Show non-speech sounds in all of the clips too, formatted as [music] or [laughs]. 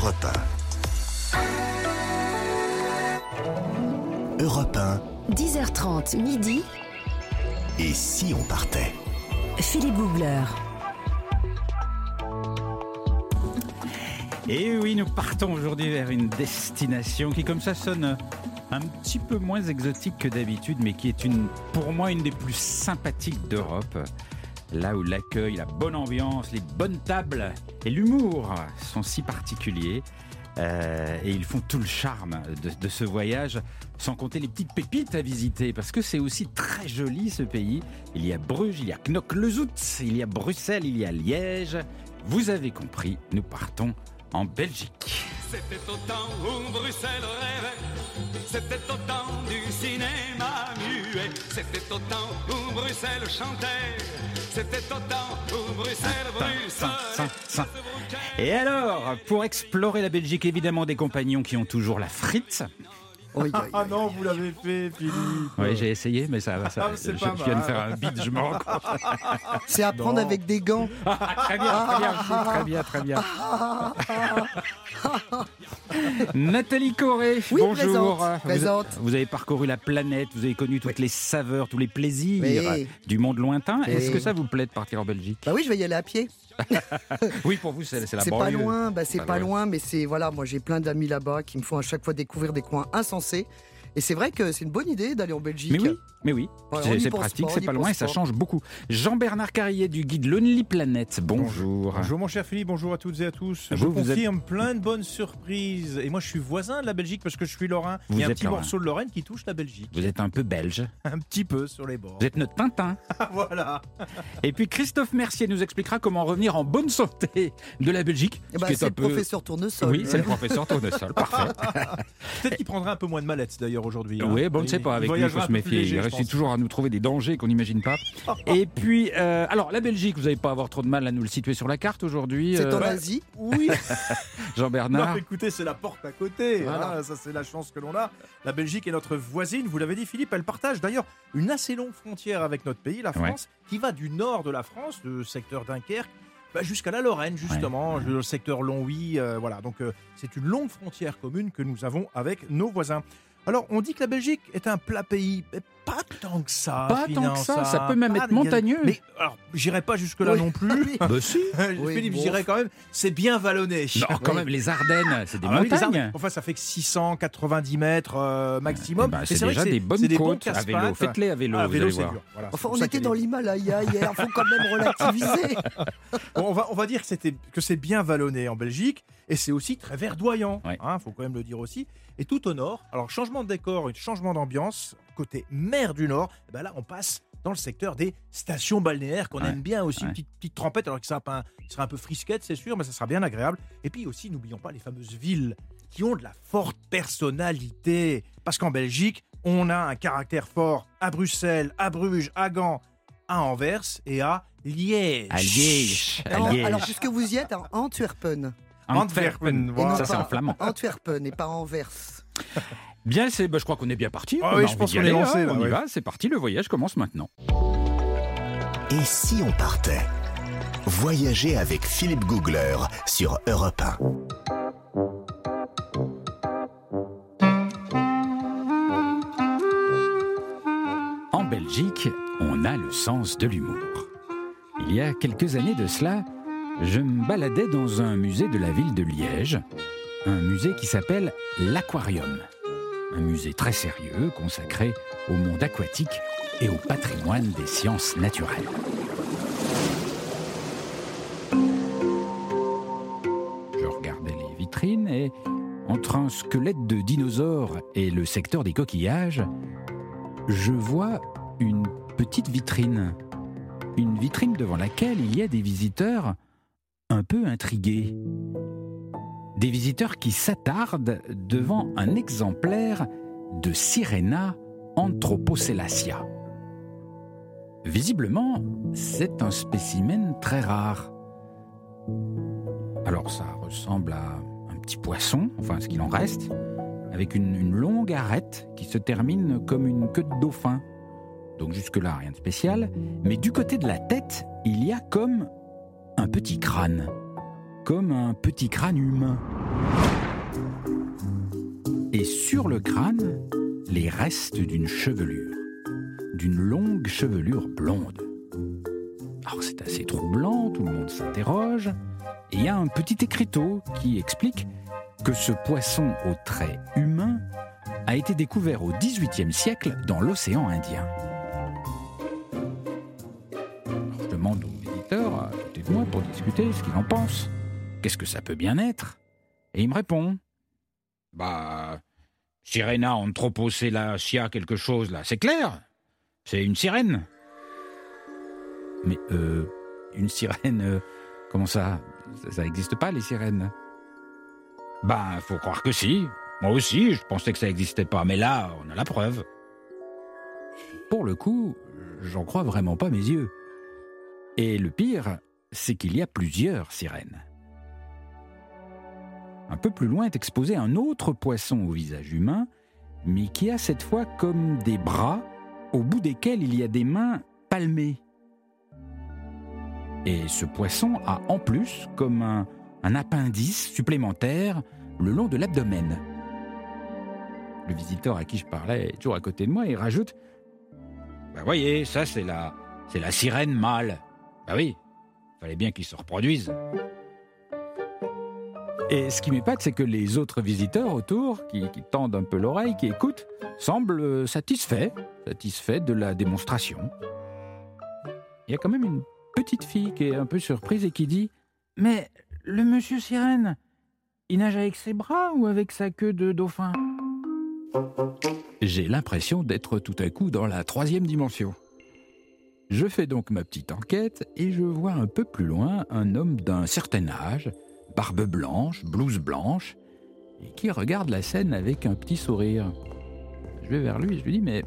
Europe 1. Europe 1. 10h30 midi. Et si on partait? Philippe Googler. Et oui, nous partons aujourd'hui vers une destination qui, comme ça, sonne un petit peu moins exotique que d'habitude, mais qui est une, pour moi une des plus sympathiques d'Europe. Là où l'accueil, la bonne ambiance, les bonnes tables et l'humour sont si particuliers. Euh, et ils font tout le charme de, ce voyage, sans compter les petites pépites à visiter, parce que c'est aussi très joli ce pays. Il y a Bruges, il y a Knokke-le-Zout, il y a Bruxelles, il y a Liège. Vous avez compris, nous partons en Belgique. C'était au temps où Bruxelles rêvait, c'était au temps du cinéma muet, c'était au temps où Bruxelles chantait, c'était au temps où Bruxelles, Bruxelles. Et alors, pour explorer la Belgique, évidemment des compagnons qui ont toujours la frite. Oui, ah non, vous l'avez fait, Philippe. Oui, j'ai essayé, mais ça va. Ça, Ah, je, pas je viens de faire un bide, je me rends compte. C'est à prendre Non. avec des gants. [laughs] très bien, très bien, très bien, très bien. [laughs] Nathalie Corré, Oui, bonjour. présente, Vous- présente. Vous, avez parcouru la planète, vous avez connu toutes les saveurs, tous les plaisirs Oui. du monde lointain. Oui. Est-ce que ça vous plaît de partir en Belgique? Bah oui, je vais y aller à pied. [laughs] Oui, pour vous, c'est la C'est pas loin, bah c'est Pas pas loin. loin, mais c'est voilà, moi j'ai plein d'amis là-bas qui me font à chaque fois découvrir des coins insensés. Et c'est vrai que c'est une bonne idée d'aller en Belgique. Mais oui, mais oui. Ouais, c'est pratique, c'est pas loin et ça pas. change beaucoup. Jean-Bernard Carrier du guide Lonely Planet, bonjour. Bonjour mon cher Philippe, bonjour à toutes et à tous. Vous, je vous confirme plein de bonnes surprises. Et moi je suis voisin de la Belgique parce que je suis lorrain. Vous Il y a un êtes petit lorrain. morceau de Lorraine qui touche la Belgique. Vous êtes un peu belge. [laughs] Un petit peu sur les bords. Vous êtes notre Tintin. [laughs] voilà. [laughs] Et puis Christophe Mercier nous expliquera comment revenir en bonne santé de la Belgique. Eh bah, est c'est un le peu- professeur Tournesol. Oui, c'est le professeur Tournesol. Parfait. Peut-être qu'il prendra un peu moins de mallettes d'ailleurs aujourd'hui. hein. Oui, bon, on ne sait pas. Avec lui, il faut se méfier. Réussit toujours à nous trouver des dangers qu'on n'imagine pas. [laughs] Et puis, euh, alors, la Belgique, vous n'allez pas avoir trop de mal à nous le situer sur la carte aujourd'hui, C'est euh, en Asie. [laughs] Oui. Jean-Bernard. Non, écoutez, c'est la porte à côté. Voilà. hein, ça, c'est la chance que l'on a. La Belgique est notre voisine. Vous l'avez dit, Philippe. Elle partage d'ailleurs une assez longue frontière avec notre pays, la Ouais. France, qui va du nord de la France, le secteur Dunkerque, bah, jusqu'à la Lorraine, justement, le secteur Longwy. euh, voilà. Donc, euh, c'est une longue frontière commune que nous avons avec nos voisins. Alors, on dit que la Belgique est un plat pays, mais pas tant que ça. Pas tant que ça, ça peut même être montagneux. Mais alors, j'irai pas jusque-là Oui. non plus. [laughs] Bah si. [laughs] Oui, Philippe, bon. je dirais quand même, c'est bien vallonné. Non, quand même, les Ardennes, c'est des Ah bah montagnes. Ardennes. Enfin, ça fait que 690 690 mètres euh, maximum. Et c'est déjà des bonnes des côtes à vélo. Faites-les à vélo, Ah, à vous vélo, allez voir. Voilà, Enfin, on était dans l'Himalaya hier, faut quand même [laughs] relativiser. Bon, on, va, on va dire que, c'était, que c'est bien vallonné en Belgique et c'est aussi très verdoyant. Ouais. Hein, faut quand même le dire aussi. Et tout au nord, alors changement de décor et changement d'ambiance, côté mer du Nord, eh ben là on passe dans le secteur des stations balnéaires qu'on Ouais. aime bien aussi, Ouais. petite, petite trempette, alors que ça sera, un, sera un peu frisquette, c'est sûr, mais ça sera bien agréable. Et puis aussi, n'oublions pas les fameuses villes qui ont de la forte personnalité. Parce qu'en Belgique, on a un caractère fort à Bruxelles, à Bruges, à Gand, à Anvers et à Liège. À Liège. À Alors, Liège. alors, puisque vous y êtes, à Antwerpen. Antwerpen, Et voilà. Ça, c'est en flamand. Antwerpen et pas Anvers. [laughs] Bien, c'est, bah, je crois qu'on est bien parti. Ah On oui, je pense qu'on est lancé, hein, là, On y ouais. va, c'est parti, le voyage commence maintenant. Et si on partait? Voyager avec Philippe Googler sur Europe 1. En Belgique, on a le sens de l'humour. Il y a quelques années de cela, je me baladais dans un musée de la ville de Liège, un musée qui s'appelle l'Aquarium. Un musée très sérieux consacré au monde aquatique et au patrimoine des sciences naturelles. Je regardais les vitrines et, entre un squelette de dinosaure et le secteur des coquillages, je vois une petite vitrine. Une vitrine devant laquelle il y a des visiteurs un peu intrigués. Des visiteurs qui s'attardent devant un exemplaire de Sirena anthropocellacia. Visiblement, c'est un spécimen très rare. Alors ça ressemble à un petit poisson, enfin ce qu'il en reste, avec une, une longue arête qui se termine comme une queue de dauphin. Donc jusque-là, rien de spécial. Mais du côté de la tête, il y a comme un petit crâne. Comme un petit crâne humain. Et sur le crâne, les restes d'une chevelure, d'une longue chevelure blonde. Alors c'est assez troublant, tout le monde s'interroge, et il y a un petit écriteau qui explique que ce poisson au trait humain a été découvert au XVIIIe siècle dans l'océan Indien. Je demande au visiteur à côté de moi pour discuter ce qu'il en pense. Qu'est-ce que ça peut bien être? Et il me répond Bah, Sirena anthropocellacia quelque chose là, c'est clair C'est une sirène. Mais, euh, une sirène, euh, comment ça? Ça n'existe pas les sirènes? Ben, faut croire que si. Moi aussi, je pensais que ça n'existait pas, mais là, on a la preuve. Pour le coup, j'en crois vraiment pas mes yeux. Et le pire, c'est qu'il y a plusieurs sirènes. Un peu plus loin est exposé un autre poisson au visage humain, mais qui a cette fois comme des bras, au bout desquels il y a des mains palmées. Et ce poisson a en plus comme un, appendice supplémentaire le long de l'abdomen. Le visiteur à qui je parlais est toujours à côté de moi et rajoute Bah voyez, ça c'est la, c'est la sirène mâle. Bah oui, fallait bien qu'il se reproduise. Et ce qui m'épate, c'est que les autres visiteurs autour, qui, qui tendent un peu l'oreille, qui écoutent, semblent satisfaits, satisfaits de la démonstration. Il y a quand même une petite fille qui est un peu surprise et qui dit Mais le monsieur sirène, il nage avec ses bras ou avec sa queue de dauphin? J'ai l'impression d'être tout à coup dans la troisième dimension. Je fais donc ma petite enquête et je vois un peu plus loin un homme d'un certain âge, barbe blanche, blouse blanche, et qui regarde la scène avec un petit sourire. Je vais vers lui et je lui dis Mais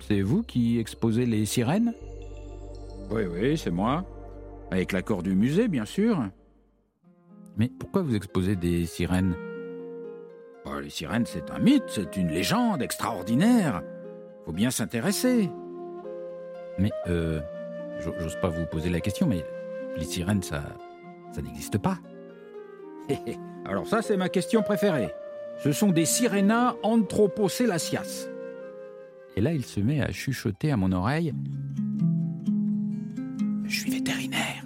c'est vous qui exposez les sirènes? Oui, oui, c'est moi. Avec l'accord du musée, bien sûr. Mais pourquoi vous exposez des sirènes? Bah, Les sirènes, c'est un mythe, c'est une légende extraordinaire. Faut bien s'intéresser. Mais, euh, j'o- j'ose pas vous poser la question, mais les sirènes, ça, ça n'existe pas. [laughs] Alors ça, c'est ma question préférée. Ce sont des Sirena anthropocellacias. Et là, il se met à chuchoter à mon oreille. Je suis vétérinaire.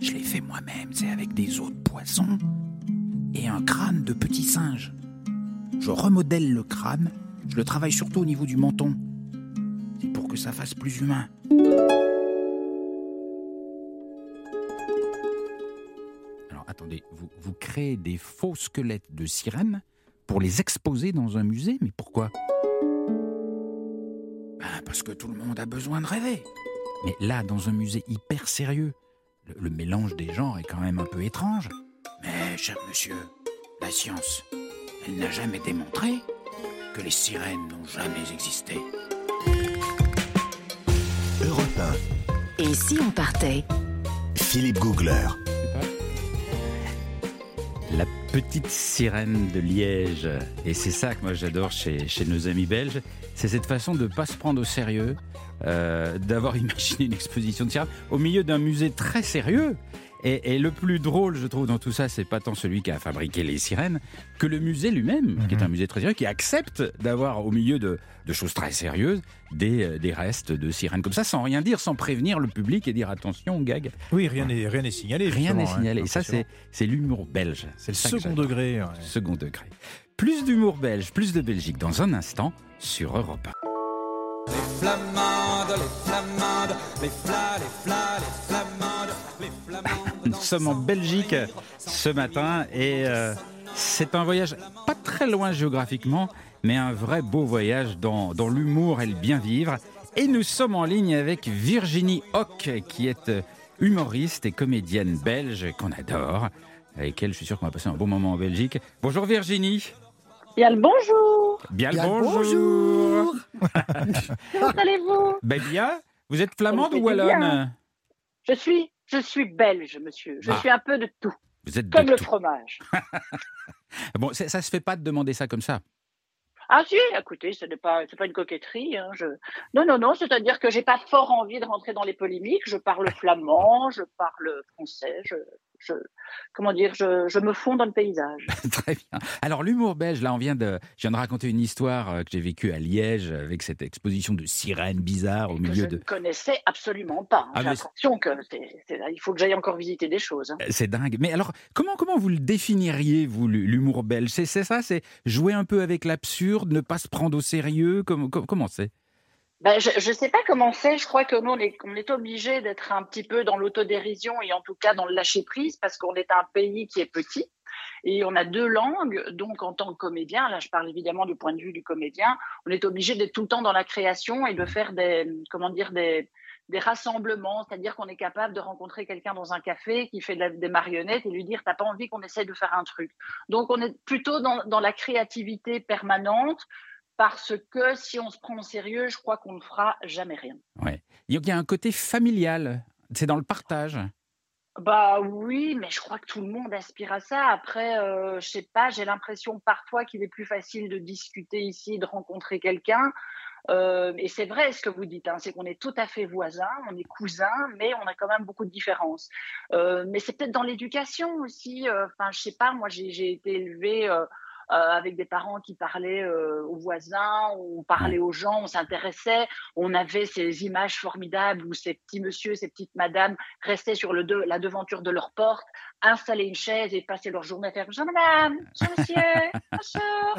Je l'ai fait moi-même, c'est avec des os de poisson et un crâne de petit singe. Je remodèle le crâne, je le travaille surtout au niveau du menton. C'est pour que ça fasse plus humain. Attendez, vous, vous créez des faux squelettes de sirènes pour les exposer dans un musée, mais pourquoi? Ben, Parce que tout le monde a besoin de rêver. Mais là, dans un musée hyper sérieux, le, le mélange des genres est quand même un peu étrange. Mais, cher monsieur, la science, elle n'a jamais démontré que les sirènes n'ont jamais existé. Europe Et si on partait? 1, Philippe Googler. La petite sirène de Liège. Et c'est ça que moi j'adore chez, nos amis belges. C'est cette façon de ne pas se prendre au sérieux, euh, d'avoir [laughs] imaginé une exposition de sirènes au milieu d'un musée très sérieux. Et, et le plus drôle, je trouve, dans tout ça, c'est pas tant celui qui a fabriqué les sirènes que le musée lui-même, qui est un musée très sérieux, qui accepte d'avoir au milieu de, de choses très sérieuses des, euh, des restes de sirènes comme ça, sans rien dire, sans prévenir le public et dire attention, gag. Oui, rien n'est rien n'est signalé. Rien n'est justement, hein. signalé. Et ça, c'est l'humour belge. c'est le second degré. ouais. Second degré. Plus d'humour belge, plus de Belgique dans un instant sur Europe 1. Les flamandes, les flamandes, les flas, les flas, sommes en Belgique ce matin et euh, c'est un voyage pas très loin géographiquement, mais un vrai beau voyage dans, dans l'humour et le bien vivre. Et nous sommes en ligne avec Virginie Hoc, qui est euh, humoriste et comédienne belge qu'on adore, avec elle je suis sûr qu'on va passer un bon moment en Belgique. Bonjour Virginie. Bien le bonjour Bien le Bien le bonjour. Comment allez-vous? Ben bien, vous êtes flamande ou wallonne bien. Je suis, je suis belge, monsieur. Je Ah. suis un peu de tout, Vous êtes de comme le tout. fromage. [laughs] Bon, ça, ça se fait pas de demander ça comme ça? Ah si, écoutez, ce n'est pas, une coquetterie. hein, je... Non, non, non, c'est-à-dire que j'ai pas fort envie de rentrer dans les polémiques. Je parle [laughs] flamand, je parle français, je, je, comment dire, je, je me fonds dans le paysage. [laughs] Très bien. Alors l'humour belge, là on vient de, je viens de raconter une histoire euh, que j'ai vécue à Liège avec cette exposition de sirènes bizarres au que milieu je de. ne connaissais absolument pas. Ah, J'ai l'impression que il faut que j'aille encore visiter des choses. hein. Euh, C'est dingue. Mais alors, comment, comment vous le définiriez, vous, l'humour belge? C'est ça? C'est jouer un peu avec l'absurde, ne pas se prendre au sérieux? Comment com- Comment c'est? Ben, je ne sais pas comment c'est. Je crois que nous, on est, on est obligé d'être un petit peu dans l'autodérision et en tout cas dans le lâcher-prise parce qu'on est un pays qui est petit et on a deux langues. Donc, en tant que comédien, là, je parle évidemment du point de vue du comédien, on est obligé d'être tout le temps dans la création et de faire des, comment dire, des, rassemblements. C'est-à-dire qu'on est capable de rencontrer quelqu'un dans un café qui fait des marionnettes et lui dire T'as pas envie qu'on essaye de faire un truc. Donc, on est plutôt dans la créativité permanente parce que si on se prend au sérieux, je crois qu'on ne fera jamais rien. Il y a un côté familial. C'est dans le partage. Bah oui, mais je crois que tout le monde aspire à ça. Après, euh, je sais pas, j'ai l'impression parfois qu'il est plus facile de discuter ici, de rencontrer quelqu'un. Euh, et c'est vrai ce que vous dites, hein, c'est qu'on est tout à fait voisins, on est cousins, mais on a quand même beaucoup de différences. Euh, mais c'est peut-être dans l'éducation aussi. euh, Enfin, je sais pas, moi j'ai été élevée avec des parents qui parlaient euh, aux voisins, on parlait aux gens, on s'intéressait, on avait ces images formidables où ces petits messieurs, ces petites madames restaient sur le de- la devanture de leur porte, installaient une chaise et passaient leur journée à faire bonjour madame, bonjour monsieur, [laughs] bonjour.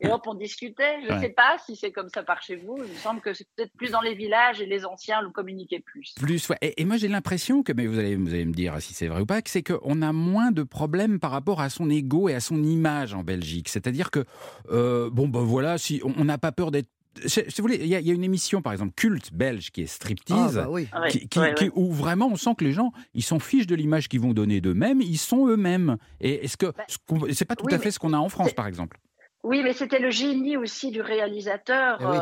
Et hop, on discutait. Je ne Ouais. sais pas si c'est comme ça par chez vous. Il me semble que c'est peut-être plus dans les villages et les anciens le communiquaient plus. Plus, ouais. et, et moi j'ai l'impression que, mais vous allez, vous allez me dire si c'est vrai ou pas, que c'est qu'on a moins de problèmes par rapport à son ego et à son image en Belgique. C'est-à-dire que, euh, bon, ben voilà, si on n'a pas peur d'être. Si vous voulez, il y, a- il y a une émission par exemple culte belge qui est Ah, Striptease. bah oui. Ouais, qui- qui- ouais, qui- ouais. où vraiment on sent que les gens ils s'en fichent de l'image qu'ils vont donner d'eux-mêmes, ils sont eux-mêmes. Et est-ce que Bah, ce qu'on- c'est pas tout oui, à fait ce qu'on a en France par exemple Oui, mais c'était le génie aussi du réalisateur. Eh oui.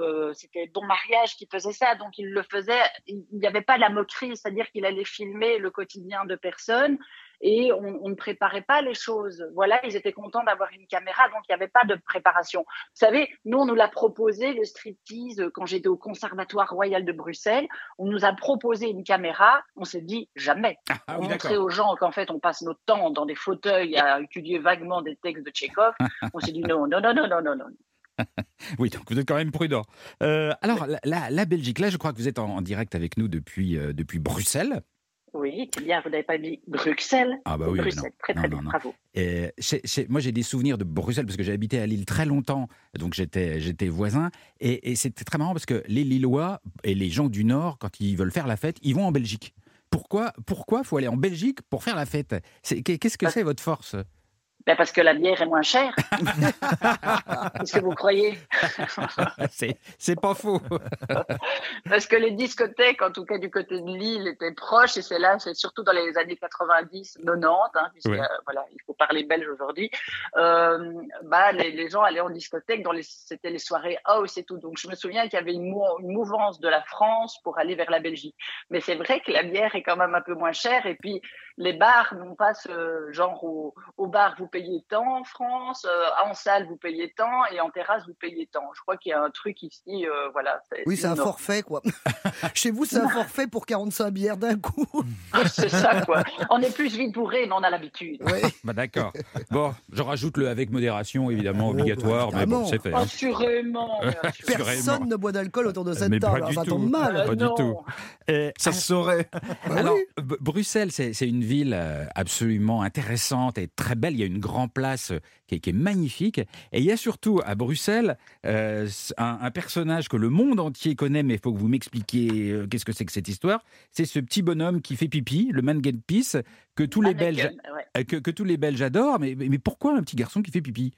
euh, c'était Bon Mariage qui faisait ça, donc il le faisait. Il n'y avait pas la moquerie, c'est-à-dire qu'il allait filmer le quotidien de personnes et on, on ne préparait pas les choses. Voilà, ils étaient contents d'avoir une caméra, donc il n'y avait pas de préparation. Vous savez, nous, on nous l'a proposé, le striptease, euh, quand j'étais au Conservatoire Royal de Bruxelles. On nous a proposé une caméra, on s'est dit jamais. Ah on oui, montrait aux gens qu'en fait, on passe notre temps dans des fauteuils à étudier vaguement des textes de Tchekhov. [laughs] On s'est dit non, non, non, non, non, non, non. [laughs] Oui, donc vous êtes quand même prudent. Euh, alors la, la- la Belgique, là je crois que vous êtes en, en direct avec nous depuis, euh, depuis Bruxelles. Oui, c'est bien, vous n'avez pas dit Bruxelles. Ah bah oui, Bruxelles, non. très très Non, bien, non, bravo. Et moi, j'ai des souvenirs de Bruxelles parce que j'ai habité à Lille très longtemps, donc j'étais j'étais voisin. Et, et c'était très marrant parce que les Lillois et les gens du Nord, quand ils veulent faire la fête, ils vont en Belgique. Pourquoi Pourquoi faut aller en Belgique pour faire la fête? C'est- Qu'est-ce que c'est votre force? Ben, parce que la bière est moins chère. [laughs] Qu'est-ce que vous croyez? [laughs] C'est c'est pas faux. [laughs] Parce que les discothèques, en tout cas du côté de Lille, étaient proches, et c'est là, c'est surtout dans les années 90, 90, hein, puisque euh, voilà, il faut parler belge aujourd'hui. Euh, bah, les, les gens allaient en discothèque, dans les, c'était les soirées house et tout. Donc je me souviens qu'il y avait une, mou- une mouvance de la France pour aller vers la Belgique. Mais c'est vrai que la bière est quand même un peu moins chère, et puis les bars n'ont pas ce genre au, au bar vous payez tant en France, euh, en salle vous payez tant, et en terrasse vous payez tant. Je crois qu'il y a un truc ici, euh, voilà. Oui, c'est un forfait, quoi. [laughs] Chez vous, c'est un forfait pour 45 bières d'un coup. [laughs] C'est ça, quoi. On est plus vite bourré, mais on a l'habitude. Ouais. Bah d'accord. Bon, je rajoute le avec modération, évidemment, bah, obligatoire, mais bon, c'est fait. hein. Assurément. [laughs] Personne ne boit d'alcool autour de cette Mais pas table. du Ça tout. tombe mal. Euh, Pas du non. tout. Et- Ça se saurait. Bah Alors, oui. Bruxelles, c'est c'est une ville euh, absolument intéressante et très belle. Il y a une grande place euh, qui est, qui est magnifique. Et il y a surtout à Bruxelles euh, un, un personnage que le monde entier connaît, mais il faut que vous m'expliquiez euh, qu'est-ce que c'est que cette histoire. C'est ce petit bonhomme qui fait pipi, le Mangen Peace, que tous les Belges, ouais. que, que tous les Belges adorent. Mais, mais pourquoi un petit garçon qui fait pipi?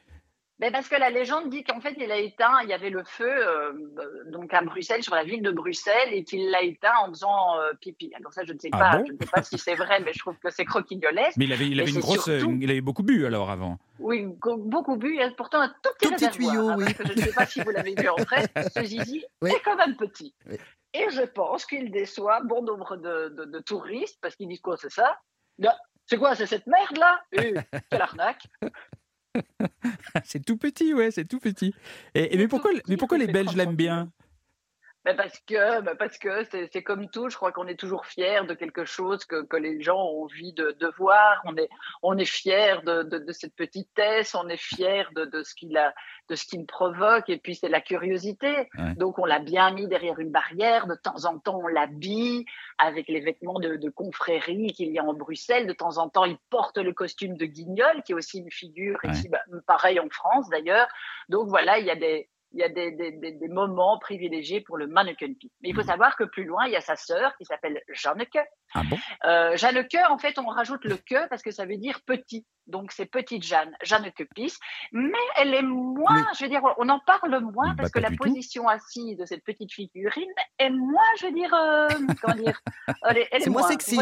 Mais parce que la légende dit qu'en fait, il a éteint, il y avait le feu euh, euh, donc à Bruxelles, sur la ville de Bruxelles, et qu'il l'a éteint en faisant euh, pipi. Alors ça, je ne sais Ah pas, bon je ne sais pas si c'est vrai, mais je trouve que c'est croquignolesque. Mais il avait, il avait une grosse, surtout- il avait beaucoup bu alors avant. Oui, beaucoup bu, il y a pourtant un tout petit, Tout petit tuyau, hein, oui. que je ne sais pas si vous l'avez vu en vrai, [laughs] ce zizi Oui. est quand même petit. Oui. Et je pense qu'il déçoit bon nombre de, de- de touristes, parce qu'ils disent quoi, c'est ça? Non, C'est quoi, c'est cette merde-là? Eh, Quelle arnaque [laughs] c'est tout petit, ouais, c'est tout petit. Et, et mais pourquoi, mais les Belges 30 l'aiment bien? Parce que, bah parce que c'est comme tout, je crois qu'on est toujours fier de quelque chose que, que les gens ont envie de, de voir. On est, on est fier de, de, de cette petitesse, on est fier de, de ce qu'il a, de ce qu'il provoque. Et puis c'est la curiosité. Ouais. Donc on l'a bien mis derrière une barrière. De temps en temps, on l'habille avec les vêtements de, de confrérie qu'il y a en Bruxelles. De temps en temps, il porte le costume de Guignol, qui est aussi une figure Ouais. ici, bah, pareil en France d'ailleurs. Donc voilà, il y a des, il y a des, des, des, des moments privilégiés pour le mannequin pie. Mais il faut Mhm. savoir que plus loin, il y a sa sœur qui s'appelle Jeanneke. Ah bon? Euh, Jeanneke, en fait, on rajoute le que parce que ça veut dire petit. Donc c'est petite Jeanne, Jeanneke Pis. Mais elle est moins, Mais- je veux dire, on en parle moins Bah, parce que la tout. position assise de cette petite figurine est moins, je veux dire, euh, comment dire, elle est, elle est C'est moins moins sexy.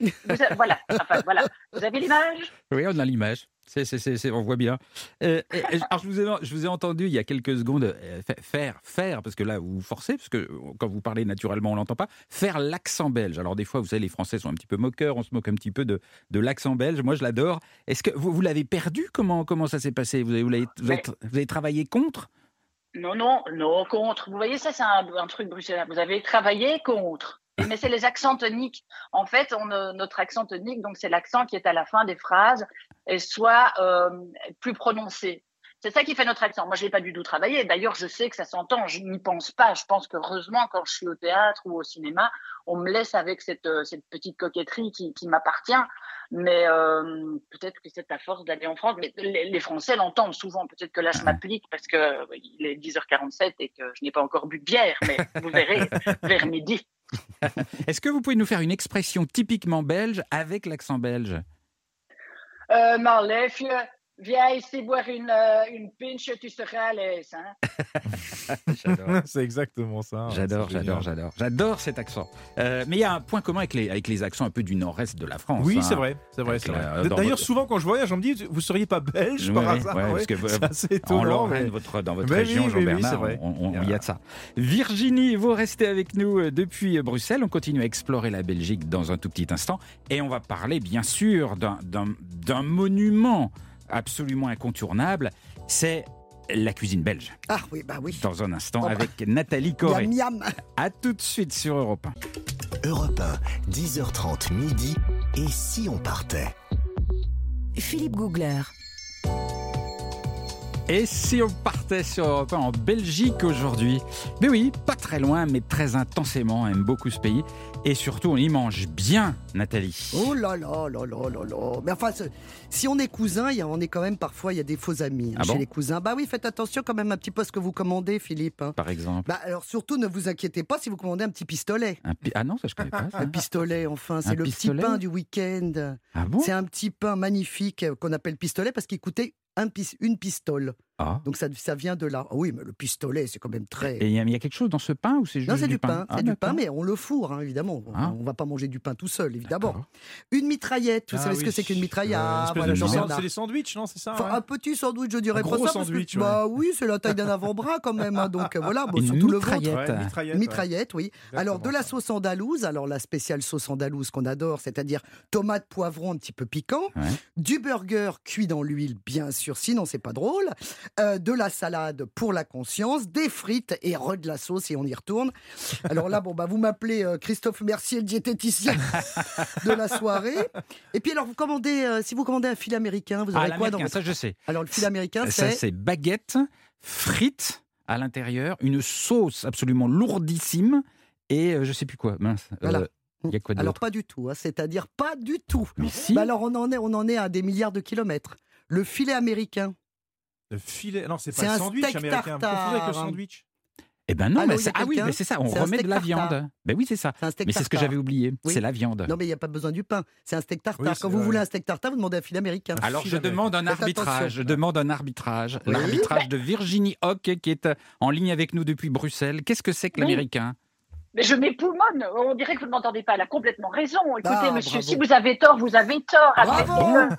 vous voilà, enfin voilà. Vous avez l'image? Oui, on a l'image. C'est, c'est, c'est, on voit bien. Euh, alors, je vous, ai, je vous ai entendu il y a quelques secondes euh, fa- faire, faire, parce que là, vous vous forcez, parce que euh, quand vous parlez naturellement, on l'entend pas, faire l'accent belge. Alors, des fois, vous savez, les Français sont un petit peu moqueurs, on se moque un petit peu de, de l'accent belge. Moi, je l'adore. Est-ce que vous, vous l'avez perdu? Comment, comment ça s'est passé? Vous avez, vous, avez, vous avez travaillé contre? Non, non, non, contre. Vous voyez, ça, c'est un, un truc bruxellois. Vous avez travaillé contre. Mais c'est les accents toniques. En fait, on, notre accent tonique, donc c'est l'accent qui est à la fin des phrases, soit euh, plus prononcé. C'est ça qui fait notre accent. Moi, je l'ai pas du tout travaillé. D'ailleurs, je sais que ça s'entend. Je n'y pense pas. Je pense que heureusement, quand je suis au théâtre ou au cinéma, on me laisse avec cette, euh, cette petite coquetterie qui, qui m'appartient. Mais euh, peut-être que c'est à force d'aller en France. Mais les, les Français l'entendent souvent. Peut-être que là, je m'applique parce que il est 10h47 et que je n'ai pas encore bu de bière. Mais vous verrez [laughs] vers midi. Est-ce que vous pouvez nous faire une expression typiquement belge avec l'accent belge? Euh, Marlève, viens ici boire une, euh, une pinche, tu seras à l'aise. Hein? [laughs] J'adore. [laughs] c'est exactement ça. J'adore, C'est j'adore, génial. j'adore. J'adore cet accent. Euh, mais il y a un point commun avec les, avec les accents un peu du nord-est de la France. Oui, hein. c'est vrai, c'est vrai, dans D'ailleurs, votre- souvent quand je voyage, on me dit vous seriez pas belge Oui, par oui, hasard ouais, ouais. parce que, euh, C'est assez En étonnant. Lorraine, mais- votre, dans votre oui, région, oui, oui, Jean-Bernard, il y a de ça. Virginie, vous restez avec nous euh, depuis euh, Bruxelles. On continue à explorer la Belgique dans un tout petit instant. Et on va parler, bien sûr, d'un- d'un d'un monument absolument incontournable. C'est la cuisine belge. Ah oui, bah oui. Dans un instant, Oh bah. avec Nathalie Corré. Miam, miam. À tout de suite sur Europe 1. Europe 1, 10h30 midi. Et si on partait? Philippe Googler. Et si on partait sur Europe 1 en Belgique aujourd'hui? Mais oui, pas très loin, mais très intensément. On aime beaucoup ce pays. Et surtout, on y mange bien, Nathalie. Oh là là là là là là. Mais enfin, si on est cousin, on est quand même parfois, il y a des faux amis hein, Ah chez bon? les cousins. Bah oui, faites attention quand même un petit peu à ce que vous commandez, Philippe. hein. Par exemple? Bah alors surtout, ne vous inquiétez pas si vous commandez un petit pistolet. Un pi- Ah non, ça je connais pas. ça. Un pistolet, enfin, c'est le pistolet? petit pain du week-end. Ah bon? C'est un petit pain magnifique euh, qu'on appelle pistolet parce qu'il coûtait un pis- une pistole. Ah. Donc ça, ça vient de là. Ah oui, mais le pistolet, c'est quand même très. Et il y, a- il y a quelque chose dans ce pain ou c'est juste Non, c'est du pain, Ah, c'est du pain, mais on le fourre, hein, évidemment. On- Ah. On va pas manger du pain tout seul, évidemment. Une mitraillette, vous Ah savez ce que c'est qu'une mitraillette? Euh, Ah, voilà, de- c'est- des sandwichs, non C'est ça Enfin, ouais un petit sandwich, je dirais Un pas gros ça. parce que- sandwich, ouais. Bah oui, c'est la taille d'un avant-bras quand même. hein, donc euh, voilà, bon, surtout le. Ouais, mitraillette, mitraillette, oui. Alors de la sauce andalouse, alors la spéciale sauce andalouse qu'on adore, c'est-à-dire tomate, poivron un petit peu piquant, du burger cuit dans l'huile, bien sûr, sinon c'est pas drôle, euh, de la salade pour la conscience, des frites et re de la sauce et on y retourne. Alors là, bon bah vous m'appelez euh, Christophe Mercier, le diététicien [laughs] de la soirée. Et puis alors vous commandez, euh, si vous commandez un filet américain, vous Ah, aurez quoi dans votre... ça je sais. Alors le filet américain, Ça c'est c'est baguette, frites à l'intérieur, une sauce absolument lourdissime et je sais plus quoi. Mince. Voilà. Il y a quoi alors pas du tout, hein, c'est-à-dire pas du tout. Mais si. Bah alors on en est, on en est à des milliards de kilomètres. Le filet américain. Le filet. Non, c'est pas le un sandwich steak américain. Vous tartare. confondez avec le sandwich? Eh ben non, Allô, mais c'est- a ah oui, mais c'est ça, on remet de la tartare. viande. Ben oui, c'est ça. C'est un steak Mais c'est ce que j'avais oublié, Oui. c'est la viande. Non mais il n'y a pas besoin du pain. C'est un steak tartare. Oui, Quand vous vrai. voulez un steak tartare, vous demandez un filet américain. Alors je demande un arbitrage, je demande un arbitrage, Oui. l'arbitrage de Virginie Hock qui est euh, en ligne avec nous depuis Bruxelles. Qu'est-ce que c'est que l'américain? Mais je m'époumonne. On dirait que vous ne m'entendez pas. Elle a complètement raison. Écoutez, Ah, monsieur, bravo. si vous avez tort, vous avez tort. Bravo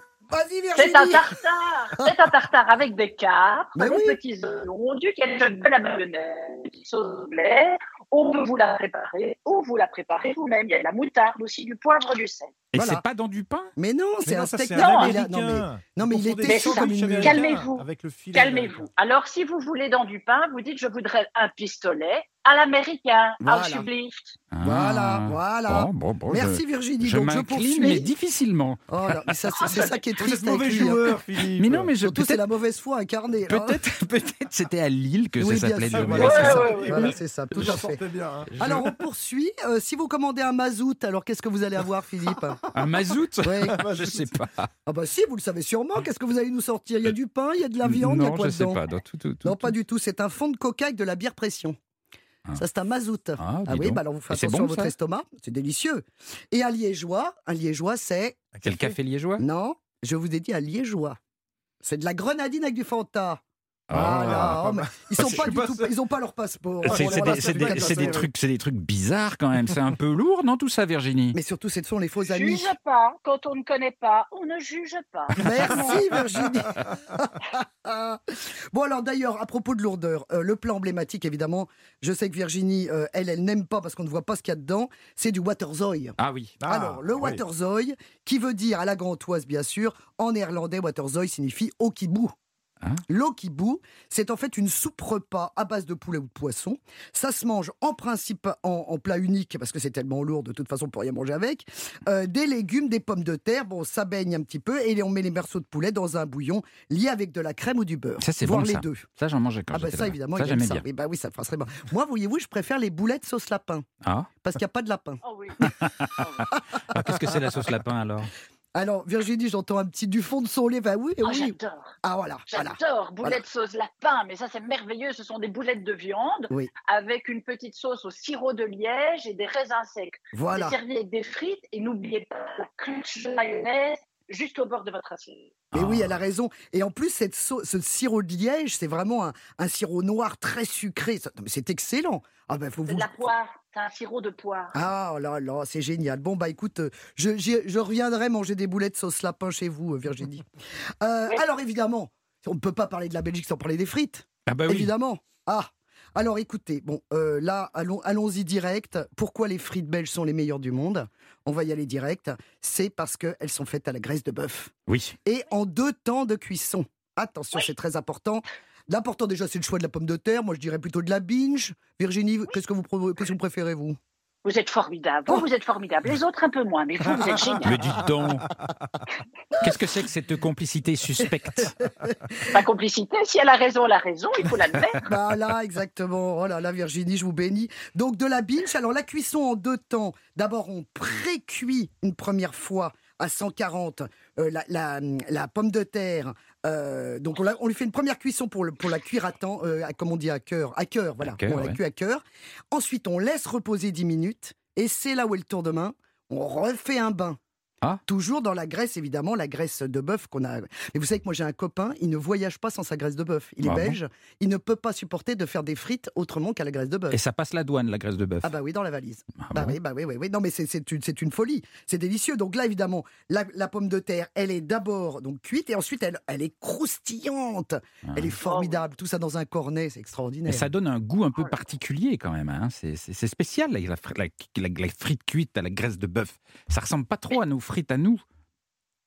C'est un tartare. [laughs] C'est un tartare avec des carpes, des oui. petits oignons, du ketchup, de la mayonnaise, du sauce blé. On peut vous la préparer ou vous la préparez vous-même. Il y a de la moutarde aussi, du poivre, du sel. Et Voilà. c'est pas dans du pain? Mais non, c'est un steak Non, un américain. Non, mais, américain. non, mais il était chaud comme une Calmez-vous. Calmez-vous. Alors, si vous voulez dans du pain, vous dites je voudrais un pistolet à l'américain, Voilà. Voilà, Ah. voilà. Bon, bon, bon, Merci Virginie. Je, Donc je m'incline, mais poursuis. difficilement. Oh c'est ça qui est [laughs] Vous êtes triste avec mauvais hein. joueur, Philippe. Mais non, mais je Surtout, c'est la mauvaise foi incarnée. là. peut-être [laughs] peut-être c'était à Lille que Oui, ça s'appelait de Voilà, c'est ça. Ouais, ouais, ouais. Voilà, c'est ça, tout à fait. hein. Alors on poursuit. Euh, si vous commandez un mazout, alors qu'est-ce que vous allez avoir, Philippe? [laughs] un mazout Ouais. [laughs] Je sais pas. Ah bah si, vous le savez sûrement. Qu'est-ce que vous allez nous sortir? Il y a du pain, il y a de la viande, il y a non, quoi je sais dedans? pas. Non, tout, tout, tout, Non, pas du tout. C'est un fond de coca avec de la bière pression. Ah. Ça, c'est un mazout. Ah, Ah oui, bah alors vous faites attention bon, à votre estomac. C'est délicieux. Et un liégeois, un liégeois, c'est. Quel café liégeois? Non, je vous ai dit un liégeois. C'est de la grenadine avec du Fanta. Ah, mal. ils sont Je pas du pas tout, sûr. ils ont pas leur passeport. C'est voilà, des, trucs, c'est des trucs bizarres quand même. C'est un peu lourd, non, tout ça, Virginie? Mais surtout, ce sont les faux amis. Juge pas. Quand on ne connaît pas, on ne juge pas. Merci Virginie. [laughs] bon alors d'ailleurs à propos de lourdeur, euh, le plat emblématique évidemment, je sais que Virginie, euh, elle, elle n'aime pas parce qu'on ne voit pas ce qu'il y a dedans, c'est du waterzooi. Ah oui. Ah, alors le oui. waterzooi, qui veut dire à la gantoise bien sûr, en néerlandais waterzooi signifie okibou. Hein L'okibou, c'est en fait une soupe repas à base de poulet ou de poisson. Ça se mange en principe en, en plat unique parce que c'est tellement lourd, de toute façon, on peut rien manger avec. Euh, des légumes, des pommes de terre, bon, ça baigne un petit peu et on met les morceaux de poulet dans un bouillon lié avec de la crème ou du beurre. Ça, c'est bon, les ça. deux. Ça, j'en mangeais quand Ah bah ça là-bas. évidemment, Ça, j'aimais bien. Oui, bah oui, ça ferait bien. Moi, voyez-vous, je préfère les boulettes sauce lapin Ah, parce qu'il n'y a pas de lapin. Oh [laughs] oui. Ah, qu'est-ce que c'est la sauce lapin alors? Alors Virginie, j'entends un petit du fond de son lait. Bah oui, Oh, oui. J'adore. Ah voilà, voilà. J'adore. Boulettes sauce lapin. Mais ça, c'est merveilleux. Ce sont des boulettes de viande Oui. avec une petite sauce au sirop de liège et des raisins secs. Voilà. C'est servi avec des frites et n'oubliez pas la crunch de mayonnaise juste au bord de votre assiette. Mais oui, Ah. elle a raison. Et en plus, cette ce sirop de liège, c'est vraiment un, un sirop noir très sucré. Ça- non, mais c'est excellent. Ah ben, faut C'est vous. de la poire. C'est un sirop de poire. Ah là là, c'est génial. Bon bah écoute, euh, je, je reviendrai manger des boulettes sauce lapin chez vous, euh, Virginie. Euh, Oui. Alors évidemment, on ne peut pas parler de la Belgique sans parler des frites. Ah bah oui. Évidemment. Ah. Alors écoutez, bon, euh, là, allons, allons-y direct. Pourquoi les frites belges sont les meilleures du monde? On va y aller direct. C'est parce qu'elles sont faites à la graisse de bœuf Oui. et en deux temps de cuisson. Attention, c'est très important. L'important déjà, c'est le choix de la pomme de terre. Moi, je dirais plutôt de la binge. Virginie, qu'est-ce que vous, qu'est-ce que vous préférez, vous? Vous êtes formidable. Vous, vous êtes formidable. Les autres, un peu moins. Mais vous, vous êtes génial. Mais dites donc. Qu'est-ce que c'est que cette complicité suspecte Pas complicité. Si elle a raison, elle a raison. Il faut l'admettre. Bah là, exactement. Oh là là, Virginie, je vous bénis. Donc, de la binge. Alors, la cuisson en deux temps. D'abord, on pré-cuit une première fois à 140 euh, la, la- la pomme de terre. Euh, donc, on, la- on lui fait une première cuisson pour, le- pour la cuire à temps, euh, à- comme on dit, à cœur. À cœur, voilà. À on la cuit à cœur. Ensuite, on laisse reposer 10 minutes. Et c'est là où est le tour de main. On refait un bain. Ah. Toujours dans la graisse, évidemment, la graisse de bœuf qu'on a. Mais vous savez que moi j'ai un copain, il ne voyage pas sans sa graisse de bœuf. Il est Ah bon belge, il ne peut pas supporter de faire des frites autrement qu'à la graisse de bœuf. Et ça passe la douane, la graisse de bœuf. Ah bah oui, dans la valise. Ah Bah bon oui, bah oui, oui, oui. Non mais c'est- une, une folie, c'est délicieux. Donc là évidemment, la, la pomme de terre, elle est d'abord donc cuite et ensuite elle, elle est croustillante. Ah. Elle est formidable. Tout ça dans un cornet, c'est Et extraordinaire. ça donne un goût un peu particulier quand même. hein. C'est- spécial, la- la frite cuite à la graisse de bœuf. Ça ressemble pas trop à nos frites à nous.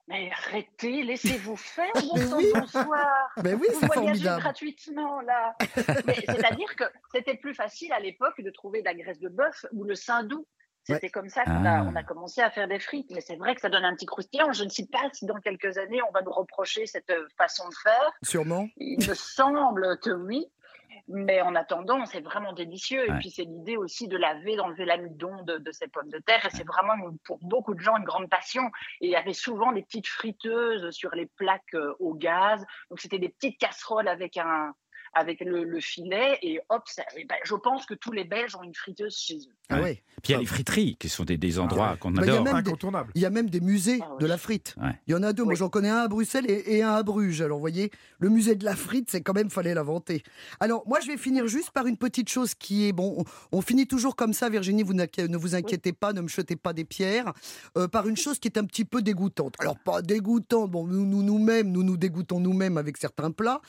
Mais arrêtez, laissez-vous faire. [laughs] Bon sang, oui. bonsoir. Mais oui, Vous c'est voyagez formidable. gratuitement, là. C'est-à-dire que c'était plus facile à l'époque de trouver de la graisse de bœuf ou le saindoux. C'était comme ça qu'on Ah. a, on a commencé à faire des frites. Mais c'est vrai que ça donne un petit croustillant. Je ne sais pas si dans quelques années, on va nous reprocher cette euh, façon de faire. Sûrement. Il me semble que oui. Mais en attendant, c'est vraiment délicieux. Ouais. Et puis, c'est l'idée aussi de laver, d'enlever l'amidon de, de ces pommes de terre. Et c'est vraiment, une- pour beaucoup de gens, une grande passion. Et il y avait souvent des petites friteuses sur les plaques euh, au gaz. Donc, c'était des petites casseroles avec un avec le, le filet. Et hop, ça- et ben, je pense que tous les Belges ont une friteuse chez eux. Ah Ouais. ouais. Puis il y a les friteries qui sont des, des endroits qu'on Bah, il y a adore. même des- Incontournable. Il y a même des musées Ah de la frite. Ouais. Il y en a deux. Moi, j'en connais un à Bruxelles et, et un à Bruges. Alors, vous voyez, le musée de la frite, c'est quand même, fallait l'inventer. Alors, moi, je vais finir juste par une petite chose qui est, bon, on, on finit toujours comme ça, Virginie, vous ne vous inquiétez pas, ne me jetez pas des pierres, euh, par une chose qui est un petit peu dégoûtante. Alors, pas dégoûtante, bon, nous, nous, nous-mêmes, nous nous dégoûtons nous-mêmes avec certains plats.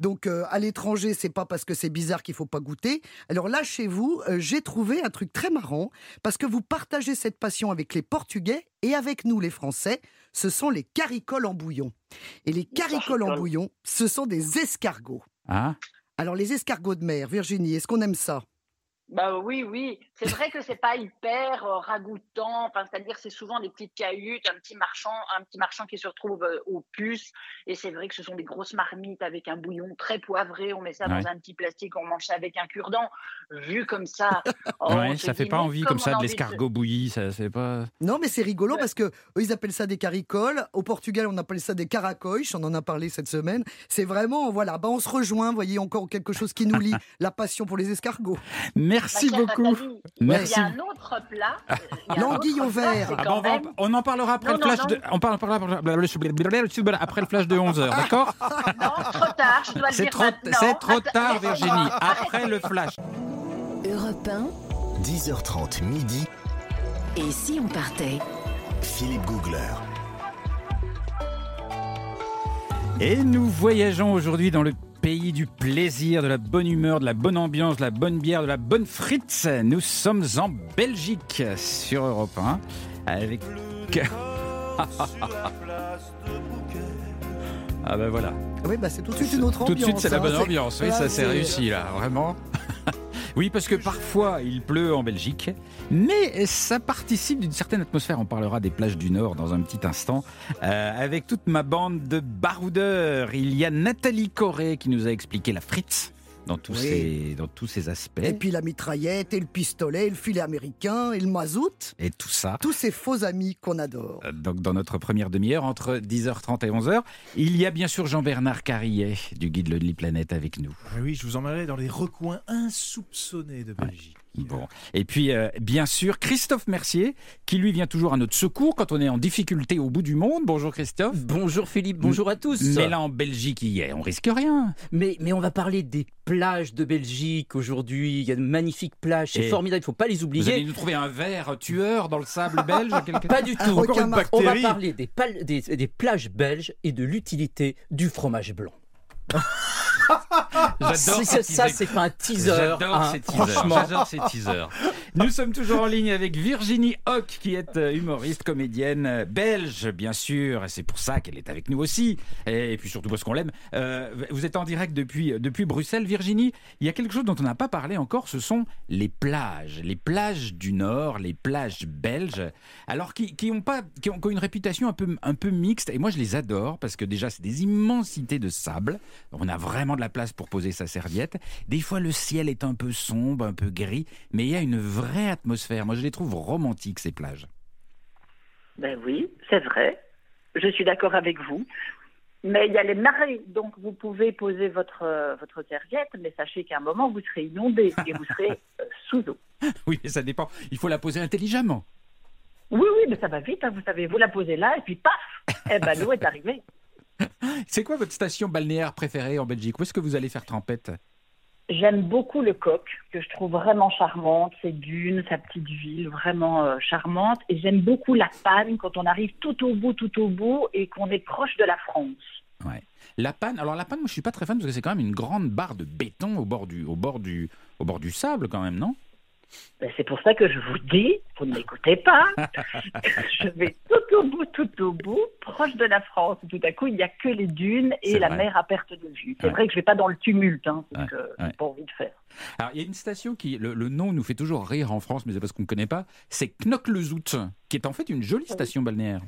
Donc, euh, à l'étranger, l'étranger, c'est pas parce que c'est bizarre qu'il faut pas goûter. Alors là, chez vous, euh, j'ai trouvé un truc très marrant parce que vous partagez cette passion avec les Portugais et avec nous, les Français. Ce sont les caricoles en bouillon. Et les caricoles en bouillon, ce sont des escargots. Ah, Alors les escargots de mer, Virginie, est-ce qu'on aime ça? Bah oui, oui. C'est vrai que c'est pas hyper euh, ragoûtant. Enfin, c'est-à-dire c'est souvent des petites cahutes, un petit marchand, un petit marchand qui se retrouve euh, aux puces. Et c'est vrai que ce sont des grosses marmites avec un bouillon très poivré. On met ça Ouais. dans un petit plastique, on mange ça avec un cure-dent. Vu comme ça, [laughs] oh, ouais, ça fait pas envie comme ça a de l'escargot bouilli, ça c'est pas. Non, mais c'est rigolo Ouais. parce que eux, ils appellent ça des caricoles. Au Portugal, on appelle ça des caracoches. On en a parlé cette semaine. C'est vraiment, voilà, bah, on se rejoint. Vous voyez, encore quelque chose qui nous lie [laughs] la passion pour les escargots. Merci beaucoup. Nathalie, Il Merci. y a un autre plat. il y a un L'anguille au c'est Ah bon, on, va en- même- on en parlera après Non, le non, flash non. de. On parlera après le flash de 11h, d'accord [laughs] Non, trop tard, je dois le dire trop, maintenant. c'est trop Attends, tard. Virginie. Après le flash. Europe 1. 10h30 midi, Et si on partait? Philippe Googler. Et nous voyageons aujourd'hui dans le pays du plaisir, de la bonne humeur, de la bonne ambiance, de la bonne bière, de la bonne frite. Nous sommes en Belgique sur Europe 1 avec. [laughs] ah ben voilà. Ah Oui, bah, c'est tout de suite une autre Tout ambiance. de suite, c'est la hein. bonne ambiance. Oui, là, ça c'est- réussi là, vraiment. [laughs] oui, parce que parfois il pleut en Belgique, mais ça participe d'une certaine atmosphère. On parlera des plages du Nord dans un petit instant. Euh, avec toute ma bande de baroudeurs, il y a Nathalie Corré qui nous a expliqué la frite dans tous, Oui. ses, dans tous ses aspects. Et puis la mitraillette, et le pistolet, et le filet américain, et le mazout. Et tout ça. Tous ces faux amis qu'on adore. Euh, Donc dans notre première demi-heure, entre 10h30 et 11h, il y a bien sûr Jean-Bernard Carillet du guide Lonely Planet avec nous. Ah Oui, je vous emmènerai dans les recoins insoupçonnés de Belgique. Bon. Et puis, euh, bien sûr, Christophe Mercier, qui lui vient toujours à notre secours quand on est en difficulté au bout du monde. Bonjour Christophe. Bonjour Philippe, bonjour à tous. Mais là, en Belgique, est, on risque rien. mais, mais on va parler des plages de Belgique aujourd'hui. Il y a de magnifiques plages, c'est formidable, il ne faut pas les Vous oublier. allez nous trouver un verre tueur dans le sable belge [laughs] quelque- Pas du tout. Encore une. On va parler des, pal- des, des plages belges et de l'utilité du fromage blanc. [laughs] J'adore Si ces c'est- ça, c'est pas un teaser. J'adore hein, ces teasers. franchement. J'adore ces teasers. Nous sommes toujours en ligne avec Virginie Hoc, qui est euh, humoriste, comédienne euh, belge, bien sûr. et C'est pour ça qu'elle est avec nous aussi. Et puis surtout parce qu'on l'aime. Euh, vous êtes en direct depuis, depuis Bruxelles, Virginie. Il y a quelque chose dont on n'a pas parlé encore. Ce sont les plages. Les plages du Nord, les plages belges. Alors qui, qui ont pas, qui ont, qui ont une réputation un peu, un peu mixte. Et moi, je les adore parce que déjà, c'est des immensités de sable. On a vraiment de la place pour poser sa serviette. Des fois, le ciel est un peu sombre, un peu gris, mais il y a une vraie atmosphère. Moi, je les trouve romantiques, ces plages. Ben oui, c'est vrai. Je suis d'accord avec vous. Mais il y a les marées, donc vous pouvez poser votre, euh, votre serviette, mais sachez qu'à un moment, vous serez inondé et vous serez euh, sous eau. [laughs] Oui, mais ça dépend. Il faut la poser intelligemment. Oui, oui, mais ça va vite, hein, vous savez, vous la posez là et puis paf, eh ben l'eau est arrivée. [laughs] C'est quoi votre station balnéaire préférée en Belgique? Où est-ce que vous allez faire trempette? J'aime beaucoup le coq, que je trouve vraiment charmante, ses dunes, sa petite ville, vraiment euh, charmante. Et j'aime beaucoup la panne quand on arrive tout au bout, tout au bout, et qu'on est proche de la France. Ouais. La panne, alors la panne, moi je suis pas très fan parce que c'est quand même une grande barre de béton au bord du, au bord du, au bord du sable quand même, non? Ben, c'est pour ça que je vous dis, vous ne m'écoutez pas. [laughs] je vais tout au bout, tout au bout, proche de la France. Tout à coup, il n'y a que les dunes et la vrai. mer à perte de vue. C'est Ouais. vrai que je ne vais pas dans le tumulte, hein, donc Ouais, euh, ouais. pas envie de faire. Alors il y a une station qui, le, le nom nous fait toujours rire en France, mais c'est parce qu'on ne connaît pas. C'est Knock-le-Zout, qui est en fait une jolie station balnéaire.